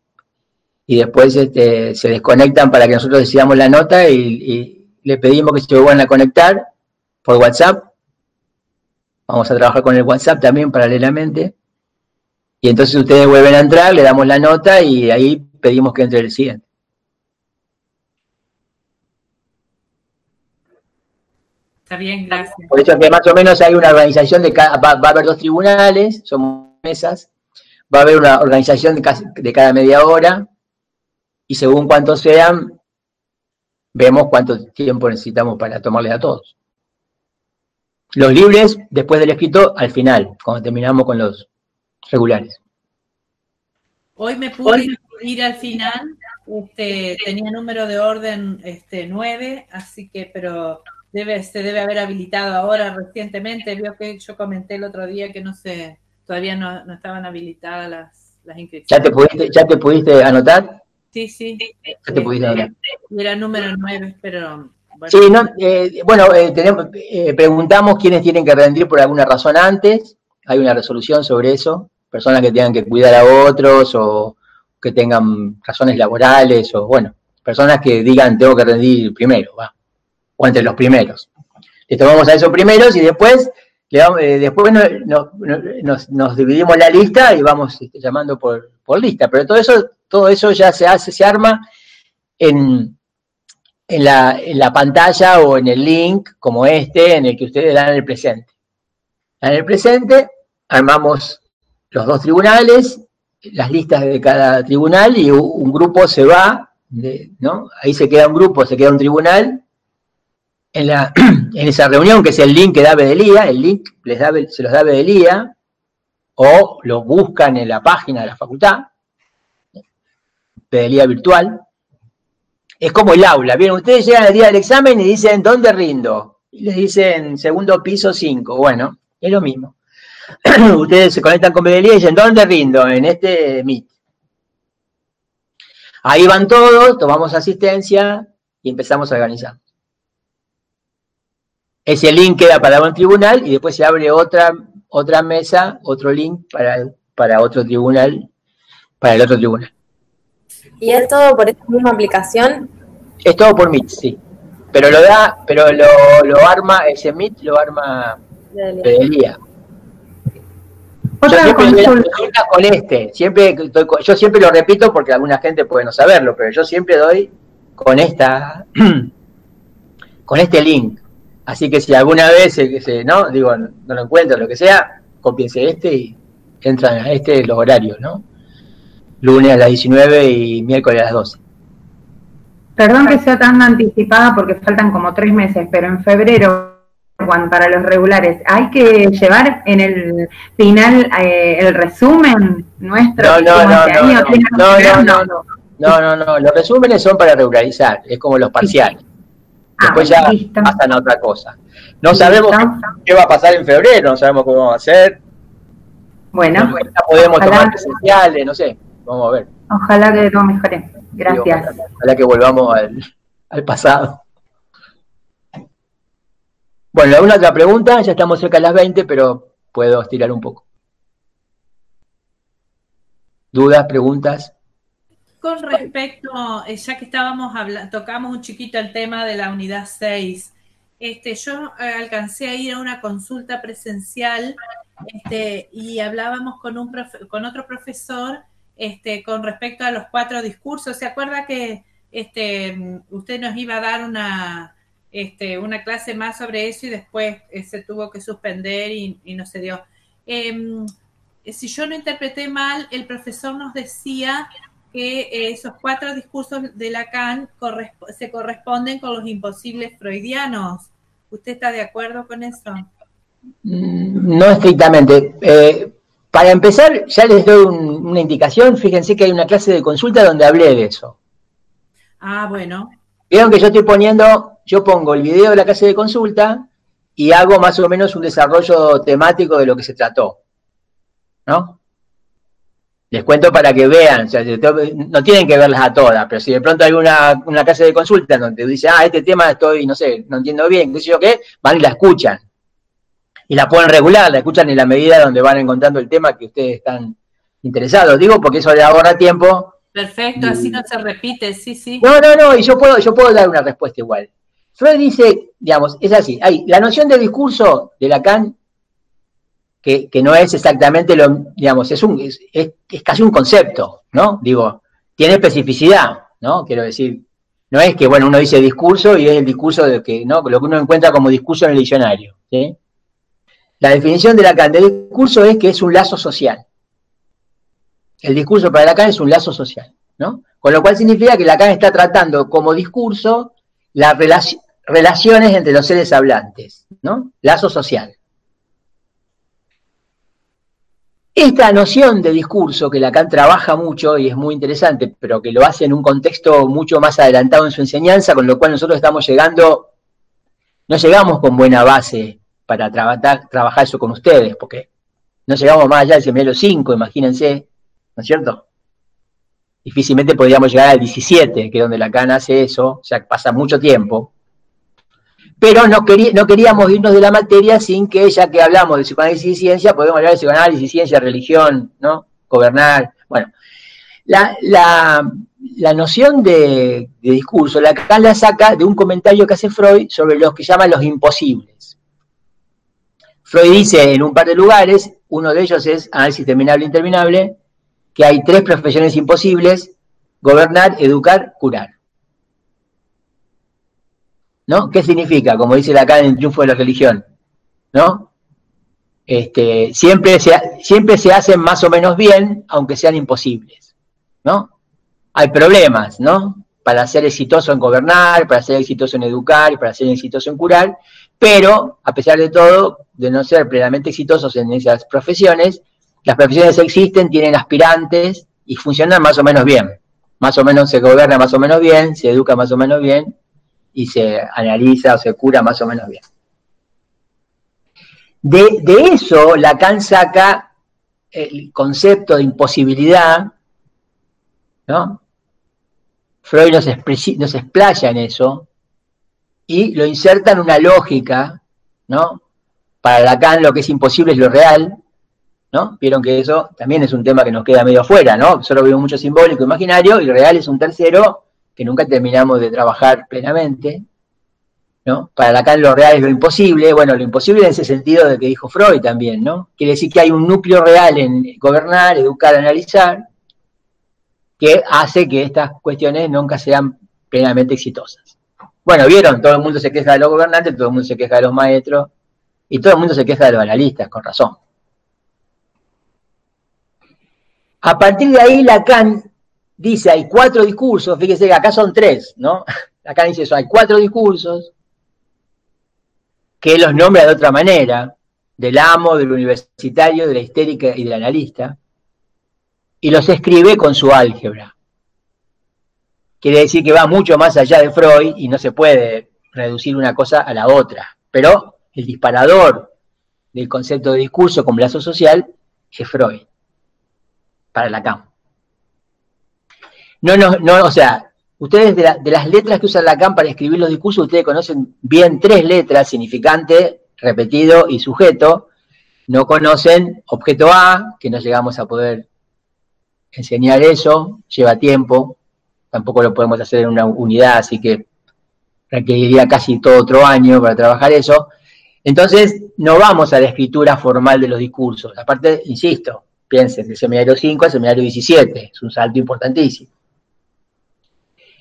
y después este, se desconectan para que nosotros decidamos la nota y, y le pedimos que se vuelvan a conectar por WhatsApp. Vamos a trabajar con el WhatsApp también paralelamente. Y entonces ustedes vuelven a entrar, le damos la nota y ahí pedimos que entre el siguiente. Está bien, gracias. Por eso que más o menos hay una organización de cada, va, a haber dos tribunales, son mesas, va a haber una organización de, de cada media hora y según cuántos sean, vemos cuánto tiempo necesitamos para tomarles a todos. Los libres, después del escrito, al final, cuando terminamos con los regulares. Hoy me pude ir al final, este, tenía número de orden este, 9, así que, pero debe, se debe haber habilitado ahora recientemente. Vio que yo comenté el otro día que no sé, todavía no, estaban habilitadas las, las inscripciones. ¿Ya te, pudiste, ¿Ya te pudiste anotar? Sí, sí. Ya te pudiste anotar. Era número 9, pero Sí, no, eh, bueno, eh, tenemos, eh, preguntamos quiénes tienen que rendir por alguna razón antes. Hay una resolución sobre eso. Personas que tengan que cuidar a otros o, que tengan razones laborales o, bueno, personas que digan tengo que rendir primero, va, o entre los primeros. Le tomamos a esos primeros y después, eh, después nos, dividimos la lista y vamos este, llamando por, lista. Pero todo eso, todo eso ya se hace, se arma en, en, la, en la pantalla o en el link como este en el que ustedes dan el presente. En el presente armamos los dos tribunales, las listas de cada tribunal y un grupo se va, ¿no? Ahí se queda un grupo, se queda un tribunal. En, la, en esa reunión, que es el link que da Bedelía, el link les da, se los da Bedelía, o lo buscan en la página de la facultad, Bedelía virtual. Es como el aula, ¿vieron? Ustedes llegan el día del examen y dicen, ¿dónde rindo? Y les dicen, segundo piso 5. Bueno, es lo mismo. ustedes se conectan con Bedelía y dicen, ¿dónde rindo? En este Meet. Ahí van todos, tomamos asistencia y empezamos a organizar. Ese link queda para un tribunal y después se abre otra, otra mesa, otro link para, para otro tribunal, para el otro tribunal. ¿Y es todo por esta misma aplicación? Es todo por Meet, sí. Pero lo da, pero lo, lo arma, ese Meet lo arma Bedelía. Yo siempre con este, siempre yo siempre lo repito porque alguna gente puede no saberlo, pero yo siempre doy con esta, con este link. Así que si alguna vez se, no, digo, no, lo encuentro, lo que sea, copiense este y entran a este los horarios, ¿no? Lunes a las 19 y miércoles a las 12. Perdón que sea tan anticipada porque faltan como tres meses, pero en febrero Juan, para los regulares, ¿hay que llevar en el final eh, el resumen nuestro? No, no, no, este no, no, no, no, no, no, no, los resúmenes son para regularizar, es como los parciales. Ah, Después ya pasan a otra cosa. No sabemos qué, va a pasar en febrero, no sabemos cómo va a ser. Bueno, podemos tomar presenciales, no sé, vamos a ver. Ojalá que todo mejore. Gracias. ojalá, que volvamos al, al pasado. Bueno, alguna otra pregunta, ya estamos cerca de las 20, pero puedo estirar un poco. ¿Dudas, preguntas? Con respecto, eh, ya que estábamos hablando, tocamos un chiquito el tema de la unidad 6. Este, yo eh, alcancé a ir a una consulta presencial este, y hablábamos con, un con otro profesor este, con respecto a los cuatro discursos. ¿Se acuerda que este, usted nos iba a dar una, este, una clase más sobre eso y después eh, se tuvo que suspender y, no se dio. Em, si yo no interpreté mal, el profesor nos decía que eh, esos cuatro discursos de Lacan se corresponden con los imposibles freudianos. ¿Usted está de acuerdo con eso? Mm, no estrictamente. Eh, para empezar, ya les doy una indicación. Fíjense que hay una clase de consulta donde hablé de eso. Ah, bueno. Vieron que yo estoy poniendo, yo pongo el video de la clase de consulta y hago más o menos un desarrollo temático de lo que se trató. ¿No? Les cuento para que vean, no tienen que verlas a todas, pero si de pronto hay una, una clase de consulta donde dice, ah, este tema estoy, no sé, no entiendo bien, qué sé yo qué, van y la escuchan. Y la pueden regular, la escuchan en la medida donde van encontrando el tema que ustedes están interesados. Digo porque eso les ahorra tiempo Perfecto, así no se repite, sí, sí. No, no, no, y yo puedo, yo puedo dar una respuesta igual. Freud dice, digamos, es así, hay la noción de discurso de Lacan, que, que no es exactamente lo, digamos, es, un, es, es, casi un concepto, ¿no? Digo, tiene especificidad, ¿no? Quiero decir, no es que, bueno, uno dice discurso y es el discurso de que, ¿no? Lo que uno encuentra como discurso en el diccionario, ¿sí? La definición de Lacan de discurso es que es un lazo social el discurso para Lacan es un lazo social, ¿no? Con lo cual significa que Lacan está tratando como discurso las relaciones entre los seres hablantes, ¿no? Lazo social. Esta noción de discurso que Lacan trabaja mucho y es muy interesante, pero que lo hace en un contexto mucho más adelantado en su enseñanza, con lo cual nosotros estamos llegando, no llegamos con buena base para trabajar, trabajar eso con ustedes, porque no llegamos más allá del semestre 5, imagínense, ¿no es cierto? Difícilmente podríamos llegar al 17, que es donde Lacan hace eso, o sea, pasa mucho tiempo. Pero no, no queríamos irnos de la materia sin que, ya que hablamos de psicoanálisis y ciencia, podemos hablar de psicoanálisis, ciencia, religión, ¿no? Gobernar. Bueno, La, la, noción de, discurso, la Lacan la saca de un comentario que hace Freud sobre los que llaman los imposibles. Freud dice en un par de lugares, uno de ellos es análisis terminable e interminable, que hay tres profesiones imposibles, gobernar, educar, curar. ¿No? ¿Qué significa? Como dice Lacan en el triunfo de la religión, ¿no? Este, siempre, se, siempre se hacen más o menos bien, aunque sean imposibles, ¿no? Hay problemas, ¿no? Para ser exitoso en gobernar, para ser exitoso en educar para ser exitoso en curar, pero a pesar de todo, de no ser plenamente exitosos en esas profesiones, las profesiones existen, tienen aspirantes y funcionan más o menos bien. Más o menos se gobierna más o menos bien, se educa más o menos bien y se analiza o se cura más o menos bien. De, eso Lacan saca el concepto de imposibilidad, ¿no? Freud nos, nos explaya en eso y lo inserta en una lógica, ¿no? Para Lacan lo que es imposible es lo real, ¿no? Vieron que eso también es un tema que nos queda medio afuera, ¿no? Solo vemos mucho simbólico, imaginario, y real es un tercero que nunca terminamos de trabajar plenamente. ¿no? Para Lacan lo real es lo imposible, bueno, lo imposible en ese sentido de que dijo Freud también, ¿no? Quiere decir que hay un núcleo real en gobernar, educar, analizar, que hace que estas cuestiones nunca sean plenamente exitosas. Bueno, vieron, todo el mundo se queja de los gobernantes, todo el mundo se queja de los maestros, y todo el mundo se queja de los analistas, con razón. A partir de ahí, Lacan dice, hay cuatro discursos, fíjese que acá son tres, ¿no? Lacan dice eso, hay cuatro discursos, que los nombra de otra manera, del amo, del universitario, de la histérica y del analista, y los escribe con su álgebra. Quiere decir que va mucho más allá de Freud y no se puede reducir una cosa a la otra. Pero el disparador del concepto de discurso como lazo social es Freud, para Lacan. No, no, no, o sea, Ustedes de, las letras que usa Lacan para escribir los discursos, ustedes conocen bien tres letras, significante, repetido y sujeto. No conocen objeto A, que no llegamos a poder enseñar eso, lleva tiempo, tampoco lo podemos hacer en una unidad, así que requeriría casi todo otro año para trabajar eso. Entonces, no vamos a la escritura formal de los discursos. Aparte, insisto, piensen, del seminario 5 al seminario 17, es un salto importantísimo.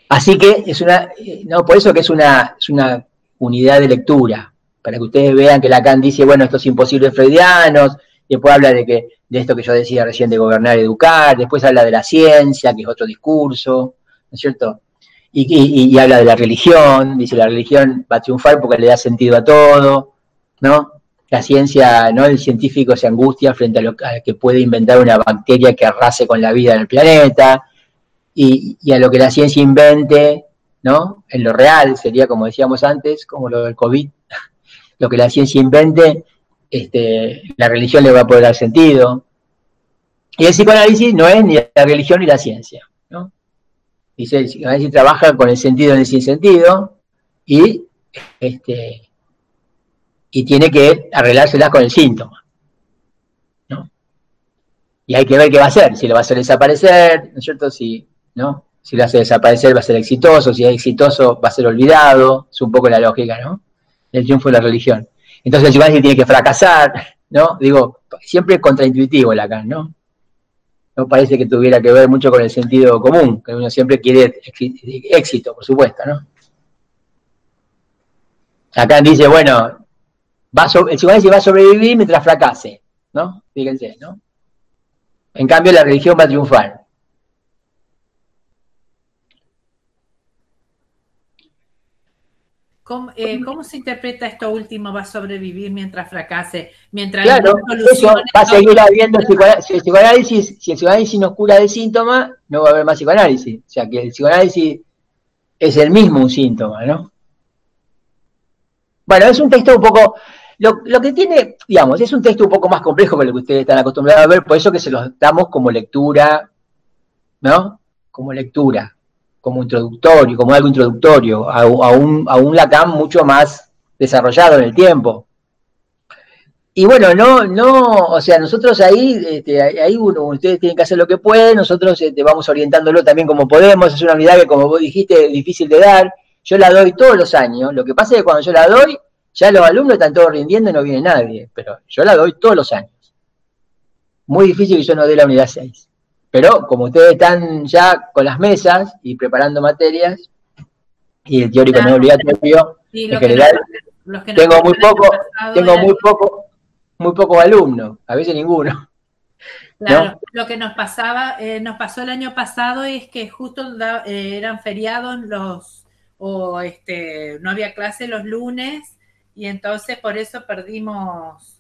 Así que es una, no, por eso que es una, una unidad de lectura, para que ustedes vean que Lacan dice, bueno, estos imposibles freudianos, después habla de que, de esto que yo decía recién de gobernar y educar, después habla de la ciencia, que es otro discurso, ¿no es cierto? Y, habla de la religión, dice la religión va a triunfar porque le da sentido a todo, ¿no? La ciencia, ¿no? El científico se angustia frente a lo que puede inventar una bacteria que arrase con la vida en el planeta, y, a lo que la ciencia invente, ¿no? En lo real, sería como decíamos antes, como lo del COVID, lo que la ciencia invente, este, la religión le va a poder dar sentido. Y el psicoanálisis no es ni la religión ni la ciencia, ¿no? Dice, el psicoanálisis trabaja con el sentido en el sinsentido y, este, y tiene que arreglárselas con el síntoma. ¿no? Y hay que ver qué va a hacer, si lo va a hacer desaparecer, ¿no es cierto? Si lo hace desaparecer va a ser exitoso, si es exitoso va a ser olvidado, es un poco la lógica, ¿no? El triunfo de la religión. Entonces el psicoanálisis tiene que fracasar, ¿no? Digo, siempre es contraintuitivo Lacan, ¿no? No parece que tuviera que ver mucho con el sentido común, que uno siempre quiere éxito, por supuesto, ¿no? Lacan dice, bueno, va el psicoanálisis va a sobrevivir mientras fracase, ¿no? Fíjense, ¿no? En cambio la religión va a triunfar. Eh, ¿Cómo, se interpreta esto último? ¿Va a sobrevivir mientras fracase? Mientras claro, eso va a seguir habiendo si el psicoanálisis, si el psicoanálisis nos cura de síntoma, no va a haber más psicoanálisis. O sea que el psicoanálisis es el mismo un síntoma, ¿no? Bueno, es un texto un poco, lo, lo, que tiene, digamos, es un texto un poco más complejo que lo que ustedes están acostumbrados a ver, por eso que se los damos como lectura, ¿no? Como lectura como introductorio, como algo introductorio, a, un, a un Lacan mucho más desarrollado en el tiempo. y bueno, no, no, o sea, nosotros ahí, este, ahí uno, ustedes tienen que hacer lo que pueden, nosotros este, vamos orientándolo también como podemos, es una unidad que como vos dijiste es difícil de dar, yo la doy todos los años, lo que pasa es que cuando yo la doy, ya los alumnos están todos rindiendo y no viene nadie, pero yo la doy todos los años. Muy difícil que yo no dé la unidad 6. Pero como ustedes están ya con las mesas y preparando materias, y el teórico no es obligatorio, en general, tengo muy poco, tengo muy poco, muy pocos alumnos, a veces ninguno. Claro, lo que nos pasaba, eh, nos pasó el año pasado es que justo eh, eran feriados los, o este, no había clase los lunes, y entonces por eso perdimos.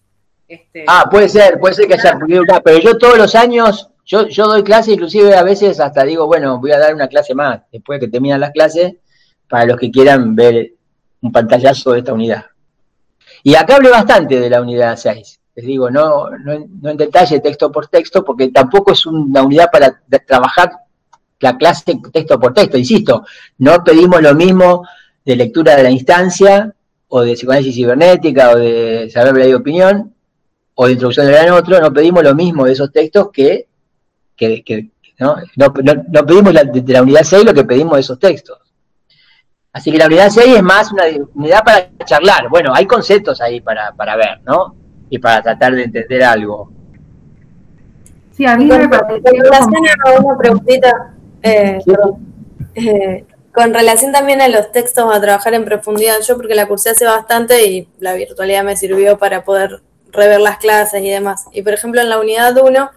Este, ah, puede ser, puede ser que haya perdido pero yo todos los años, yo, doy clase, inclusive a veces hasta digo, bueno, voy a dar una clase más, después de que terminan las clases, para los que quieran ver un pantallazo de esta unidad. Y acá hablé bastante de la unidad 6. Les digo, no, no, en detalle texto por texto, porque tampoco es una unidad para trabajar la clase texto por texto. Insisto, no pedimos lo mismo de lectura de la instancia, o de psicoanálisis cibernética, o de saber y opinión, o de introducción de gran otro, no pedimos lo mismo de esos textos que, ¿no? No, pedimos de la unidad 6 lo que pedimos de esos textos. Así que la unidad 6 es más una unidad para charlar. Bueno, hay conceptos ahí para, ver, ¿no? Y para tratar de entender algo. Sí, a mí me parece. Con relación a una preguntita, eh, eh, con relación también a los textos a trabajar en profundidad, yo porque la cursé hace bastante y la virtualidad me sirvió para poder rever las clases y demás. Y por ejemplo, en la unidad 1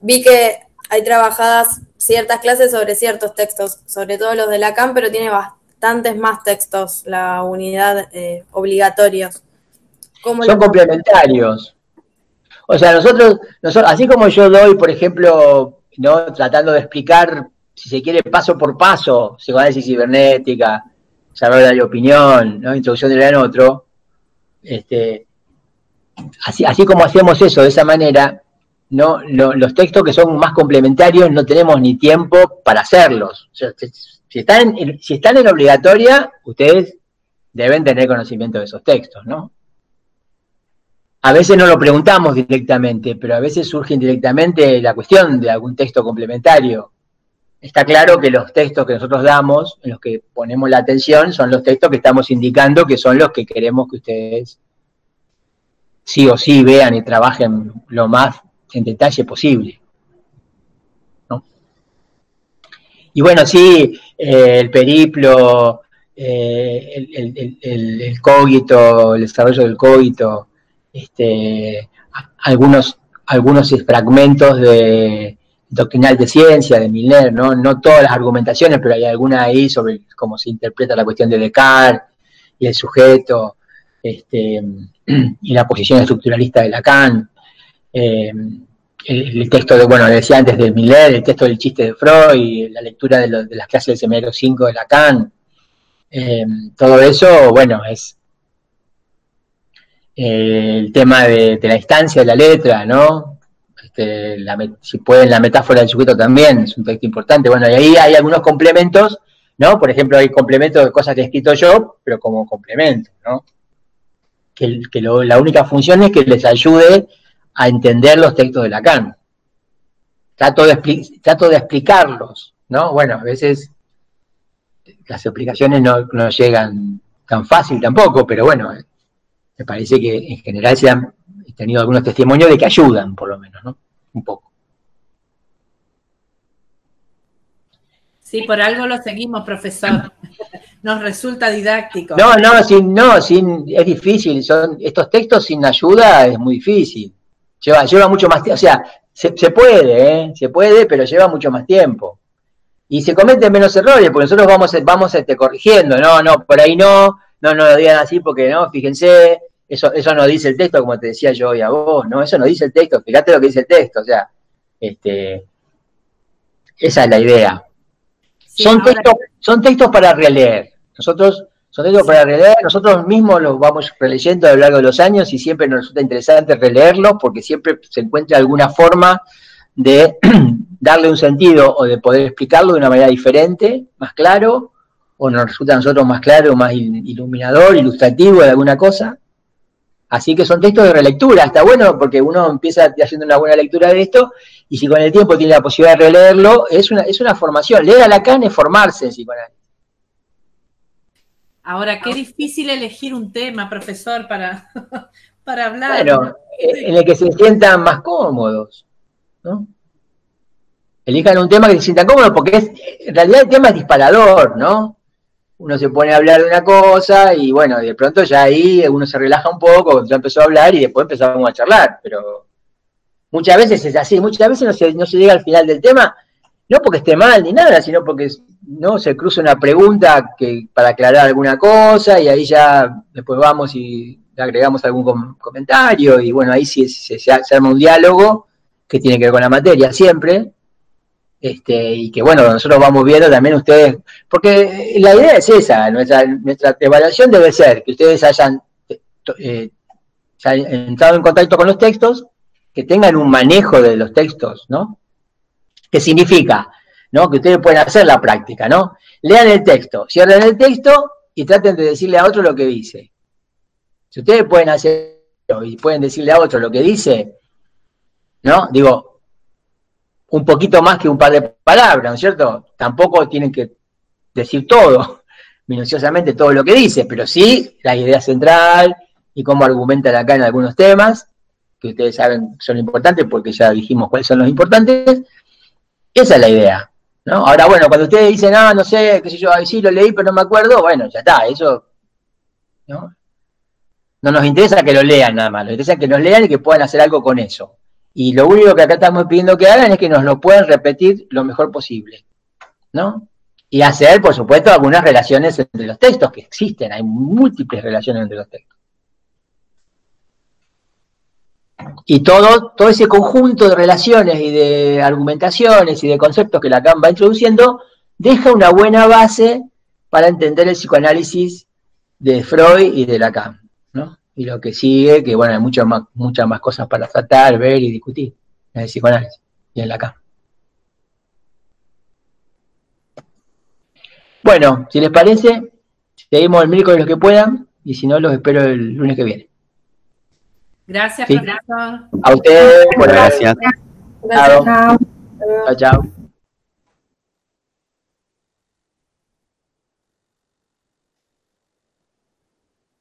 vi que hay trabajadas ciertas clases sobre ciertos textos, sobre todo los de Lacan, pero tiene bastante bastantes más textos la unidad eh, obligatorios. Son complementarios. O sea, nosotros, nosotros, así como yo doy, por ejemplo, ¿no? tratando de explicar, si se quiere, paso por paso, decir cibernética, saber de opinión, ¿no? introducción de en otro, este, así, así como hacemos eso de esa manera, no, los textos que son más complementarios no tenemos ni tiempo para hacerlos. Si están, en, si están en obligatoria, ustedes deben tener conocimiento de esos textos, ¿no? A veces no lo preguntamos directamente, pero a veces surge indirectamente la cuestión de algún texto complementario. Está claro que los textos que nosotros damos, en los que ponemos la atención, son los textos que estamos indicando que son los que queremos que ustedes sí o sí vean y trabajen lo más en detalle posible. Y bueno, sí, eh, el periplo, eh, el, cogito, el desarrollo del cogito, este, algunos, algunos fragmentos de doctrinal de ciencia, de Milner, ¿no? no todas las argumentaciones, pero hay alguna ahí sobre cómo se interpreta la cuestión de Descartes y el sujeto, este, y la posición estructuralista de Lacan. Eh, el, texto de, bueno, decía antes de Miller, el texto del chiste de Freud, la lectura de, las clases del semestre 5 de Lacan, eh, todo eso, bueno, es eh, el tema de, la instancia de la letra, ¿no? Este, si pueden, la metáfora del sujeto también, es un texto importante. Bueno, y ahí hay algunos complementos, ¿no? Por ejemplo, hay complementos de cosas que he escrito yo, pero como complemento, ¿no? Que, la única función es que les ayude a entender los textos de Lacan. Trato de, trato de explicarlos, ¿no? Bueno, a veces las explicaciones no, llegan tan fácil tampoco, pero bueno, me parece que en general se han tenido algunos testimonios de que ayudan, por lo menos, ¿no? Un poco. Sí, por algo lo seguimos, profesor. Nos resulta didáctico. No, no, sin, no, sin, es difícil. Son, estos textos sin ayuda es muy difícil. Lleva, lleva mucho más tiempo, o sea, se, puede, ¿eh? se puede, pero lleva mucho más tiempo. Y se cometen menos errores, porque nosotros vamos, vamos este, corrigiendo, no, no, por ahí no, no, no lo digan así porque no, fíjense, eso, eso no dice el texto, como te decía yo hoy a vos, no, eso no dice el texto, fíjate lo que dice el texto, o sea, este, esa es la idea. son, textos, son textos para releer. Nosotros son textos para releer, nosotros mismos los vamos releyendo a lo largo de los años y siempre nos resulta interesante releerlos porque siempre se encuentra alguna forma de darle un sentido o de poder explicarlo de una manera diferente, más claro, o nos resulta a nosotros más claro, más iluminador, ilustrativo de alguna cosa. Así que son textos de relectura, está bueno porque uno empieza haciendo una buena lectura de esto y si con el tiempo tiene la posibilidad de releerlo, es una, es una formación. Leer a Lacan es formarse en psicoanálisis. Ahora, qué difícil elegir un tema, profesor, para, para hablar. Bueno, en el que se sientan más cómodos, ¿no? Elijan un tema que se sientan cómodos porque es, en realidad el tema es disparador, ¿no? Uno se pone a hablar de una cosa y bueno, de pronto ya ahí uno se relaja un poco, ya empezó a hablar y después empezamos a charlar, pero muchas veces es así, muchas veces no se, no se llega al final del tema, no porque esté mal ni nada, sino porque no se cruza una pregunta que para aclarar alguna cosa y ahí ya después vamos y agregamos algún comentario y bueno, ahí sí se, arma un diálogo que tiene que ver con la materia siempre. Este, y que bueno, nosotros vamos viendo también ustedes, porque la idea es esa, nuestra, evaluación debe ser que ustedes hayan eh, entrado en contacto con los textos, que tengan un manejo de los textos, ¿no? ¿Qué significa? ¿No? Que ustedes pueden hacer la práctica, ¿no? Lean el texto, cierren el texto y traten de decirle a otro lo que dice. Si ustedes pueden hacer y pueden decirle a otro lo que dice, ¿no? Digo, un poquito más que un par de palabras, ¿no es cierto? Tampoco tienen que decir todo, minuciosamente todo lo que dice, pero sí la idea central y cómo argumentan acá en algunos temas, que ustedes saben son importantes porque ya dijimos cuáles son los importantes. Esa es la idea. ¿no? Ahora, bueno, cuando ustedes dicen, ah, no sé, qué sé yo, sí lo leí, pero no me acuerdo, bueno, ya está, eso ¿no? No nos interesa que lo lean nada más, nos interesa que nos lean y que puedan hacer algo con eso. Y lo único que acá estamos pidiendo que hagan es que nos lo puedan repetir lo mejor posible, ¿no? Y hacer, por supuesto, algunas relaciones entre los textos que existen, hay múltiples relaciones entre los textos. Y todo, todo ese conjunto de relaciones y de argumentaciones y de conceptos que Lacan va introduciendo deja una buena base para entender el psicoanálisis de Freud y de Lacan y lo que sigue, que bueno, hay muchas más, muchas más cosas para tratar, ver y discutir en el psicoanálisis y en la cama. Bueno, si les parece, seguimos el miércoles los que puedan y si no, los espero el lunes que viene. Gracias, profesor. A ustedes, gracias. Chao. Chao.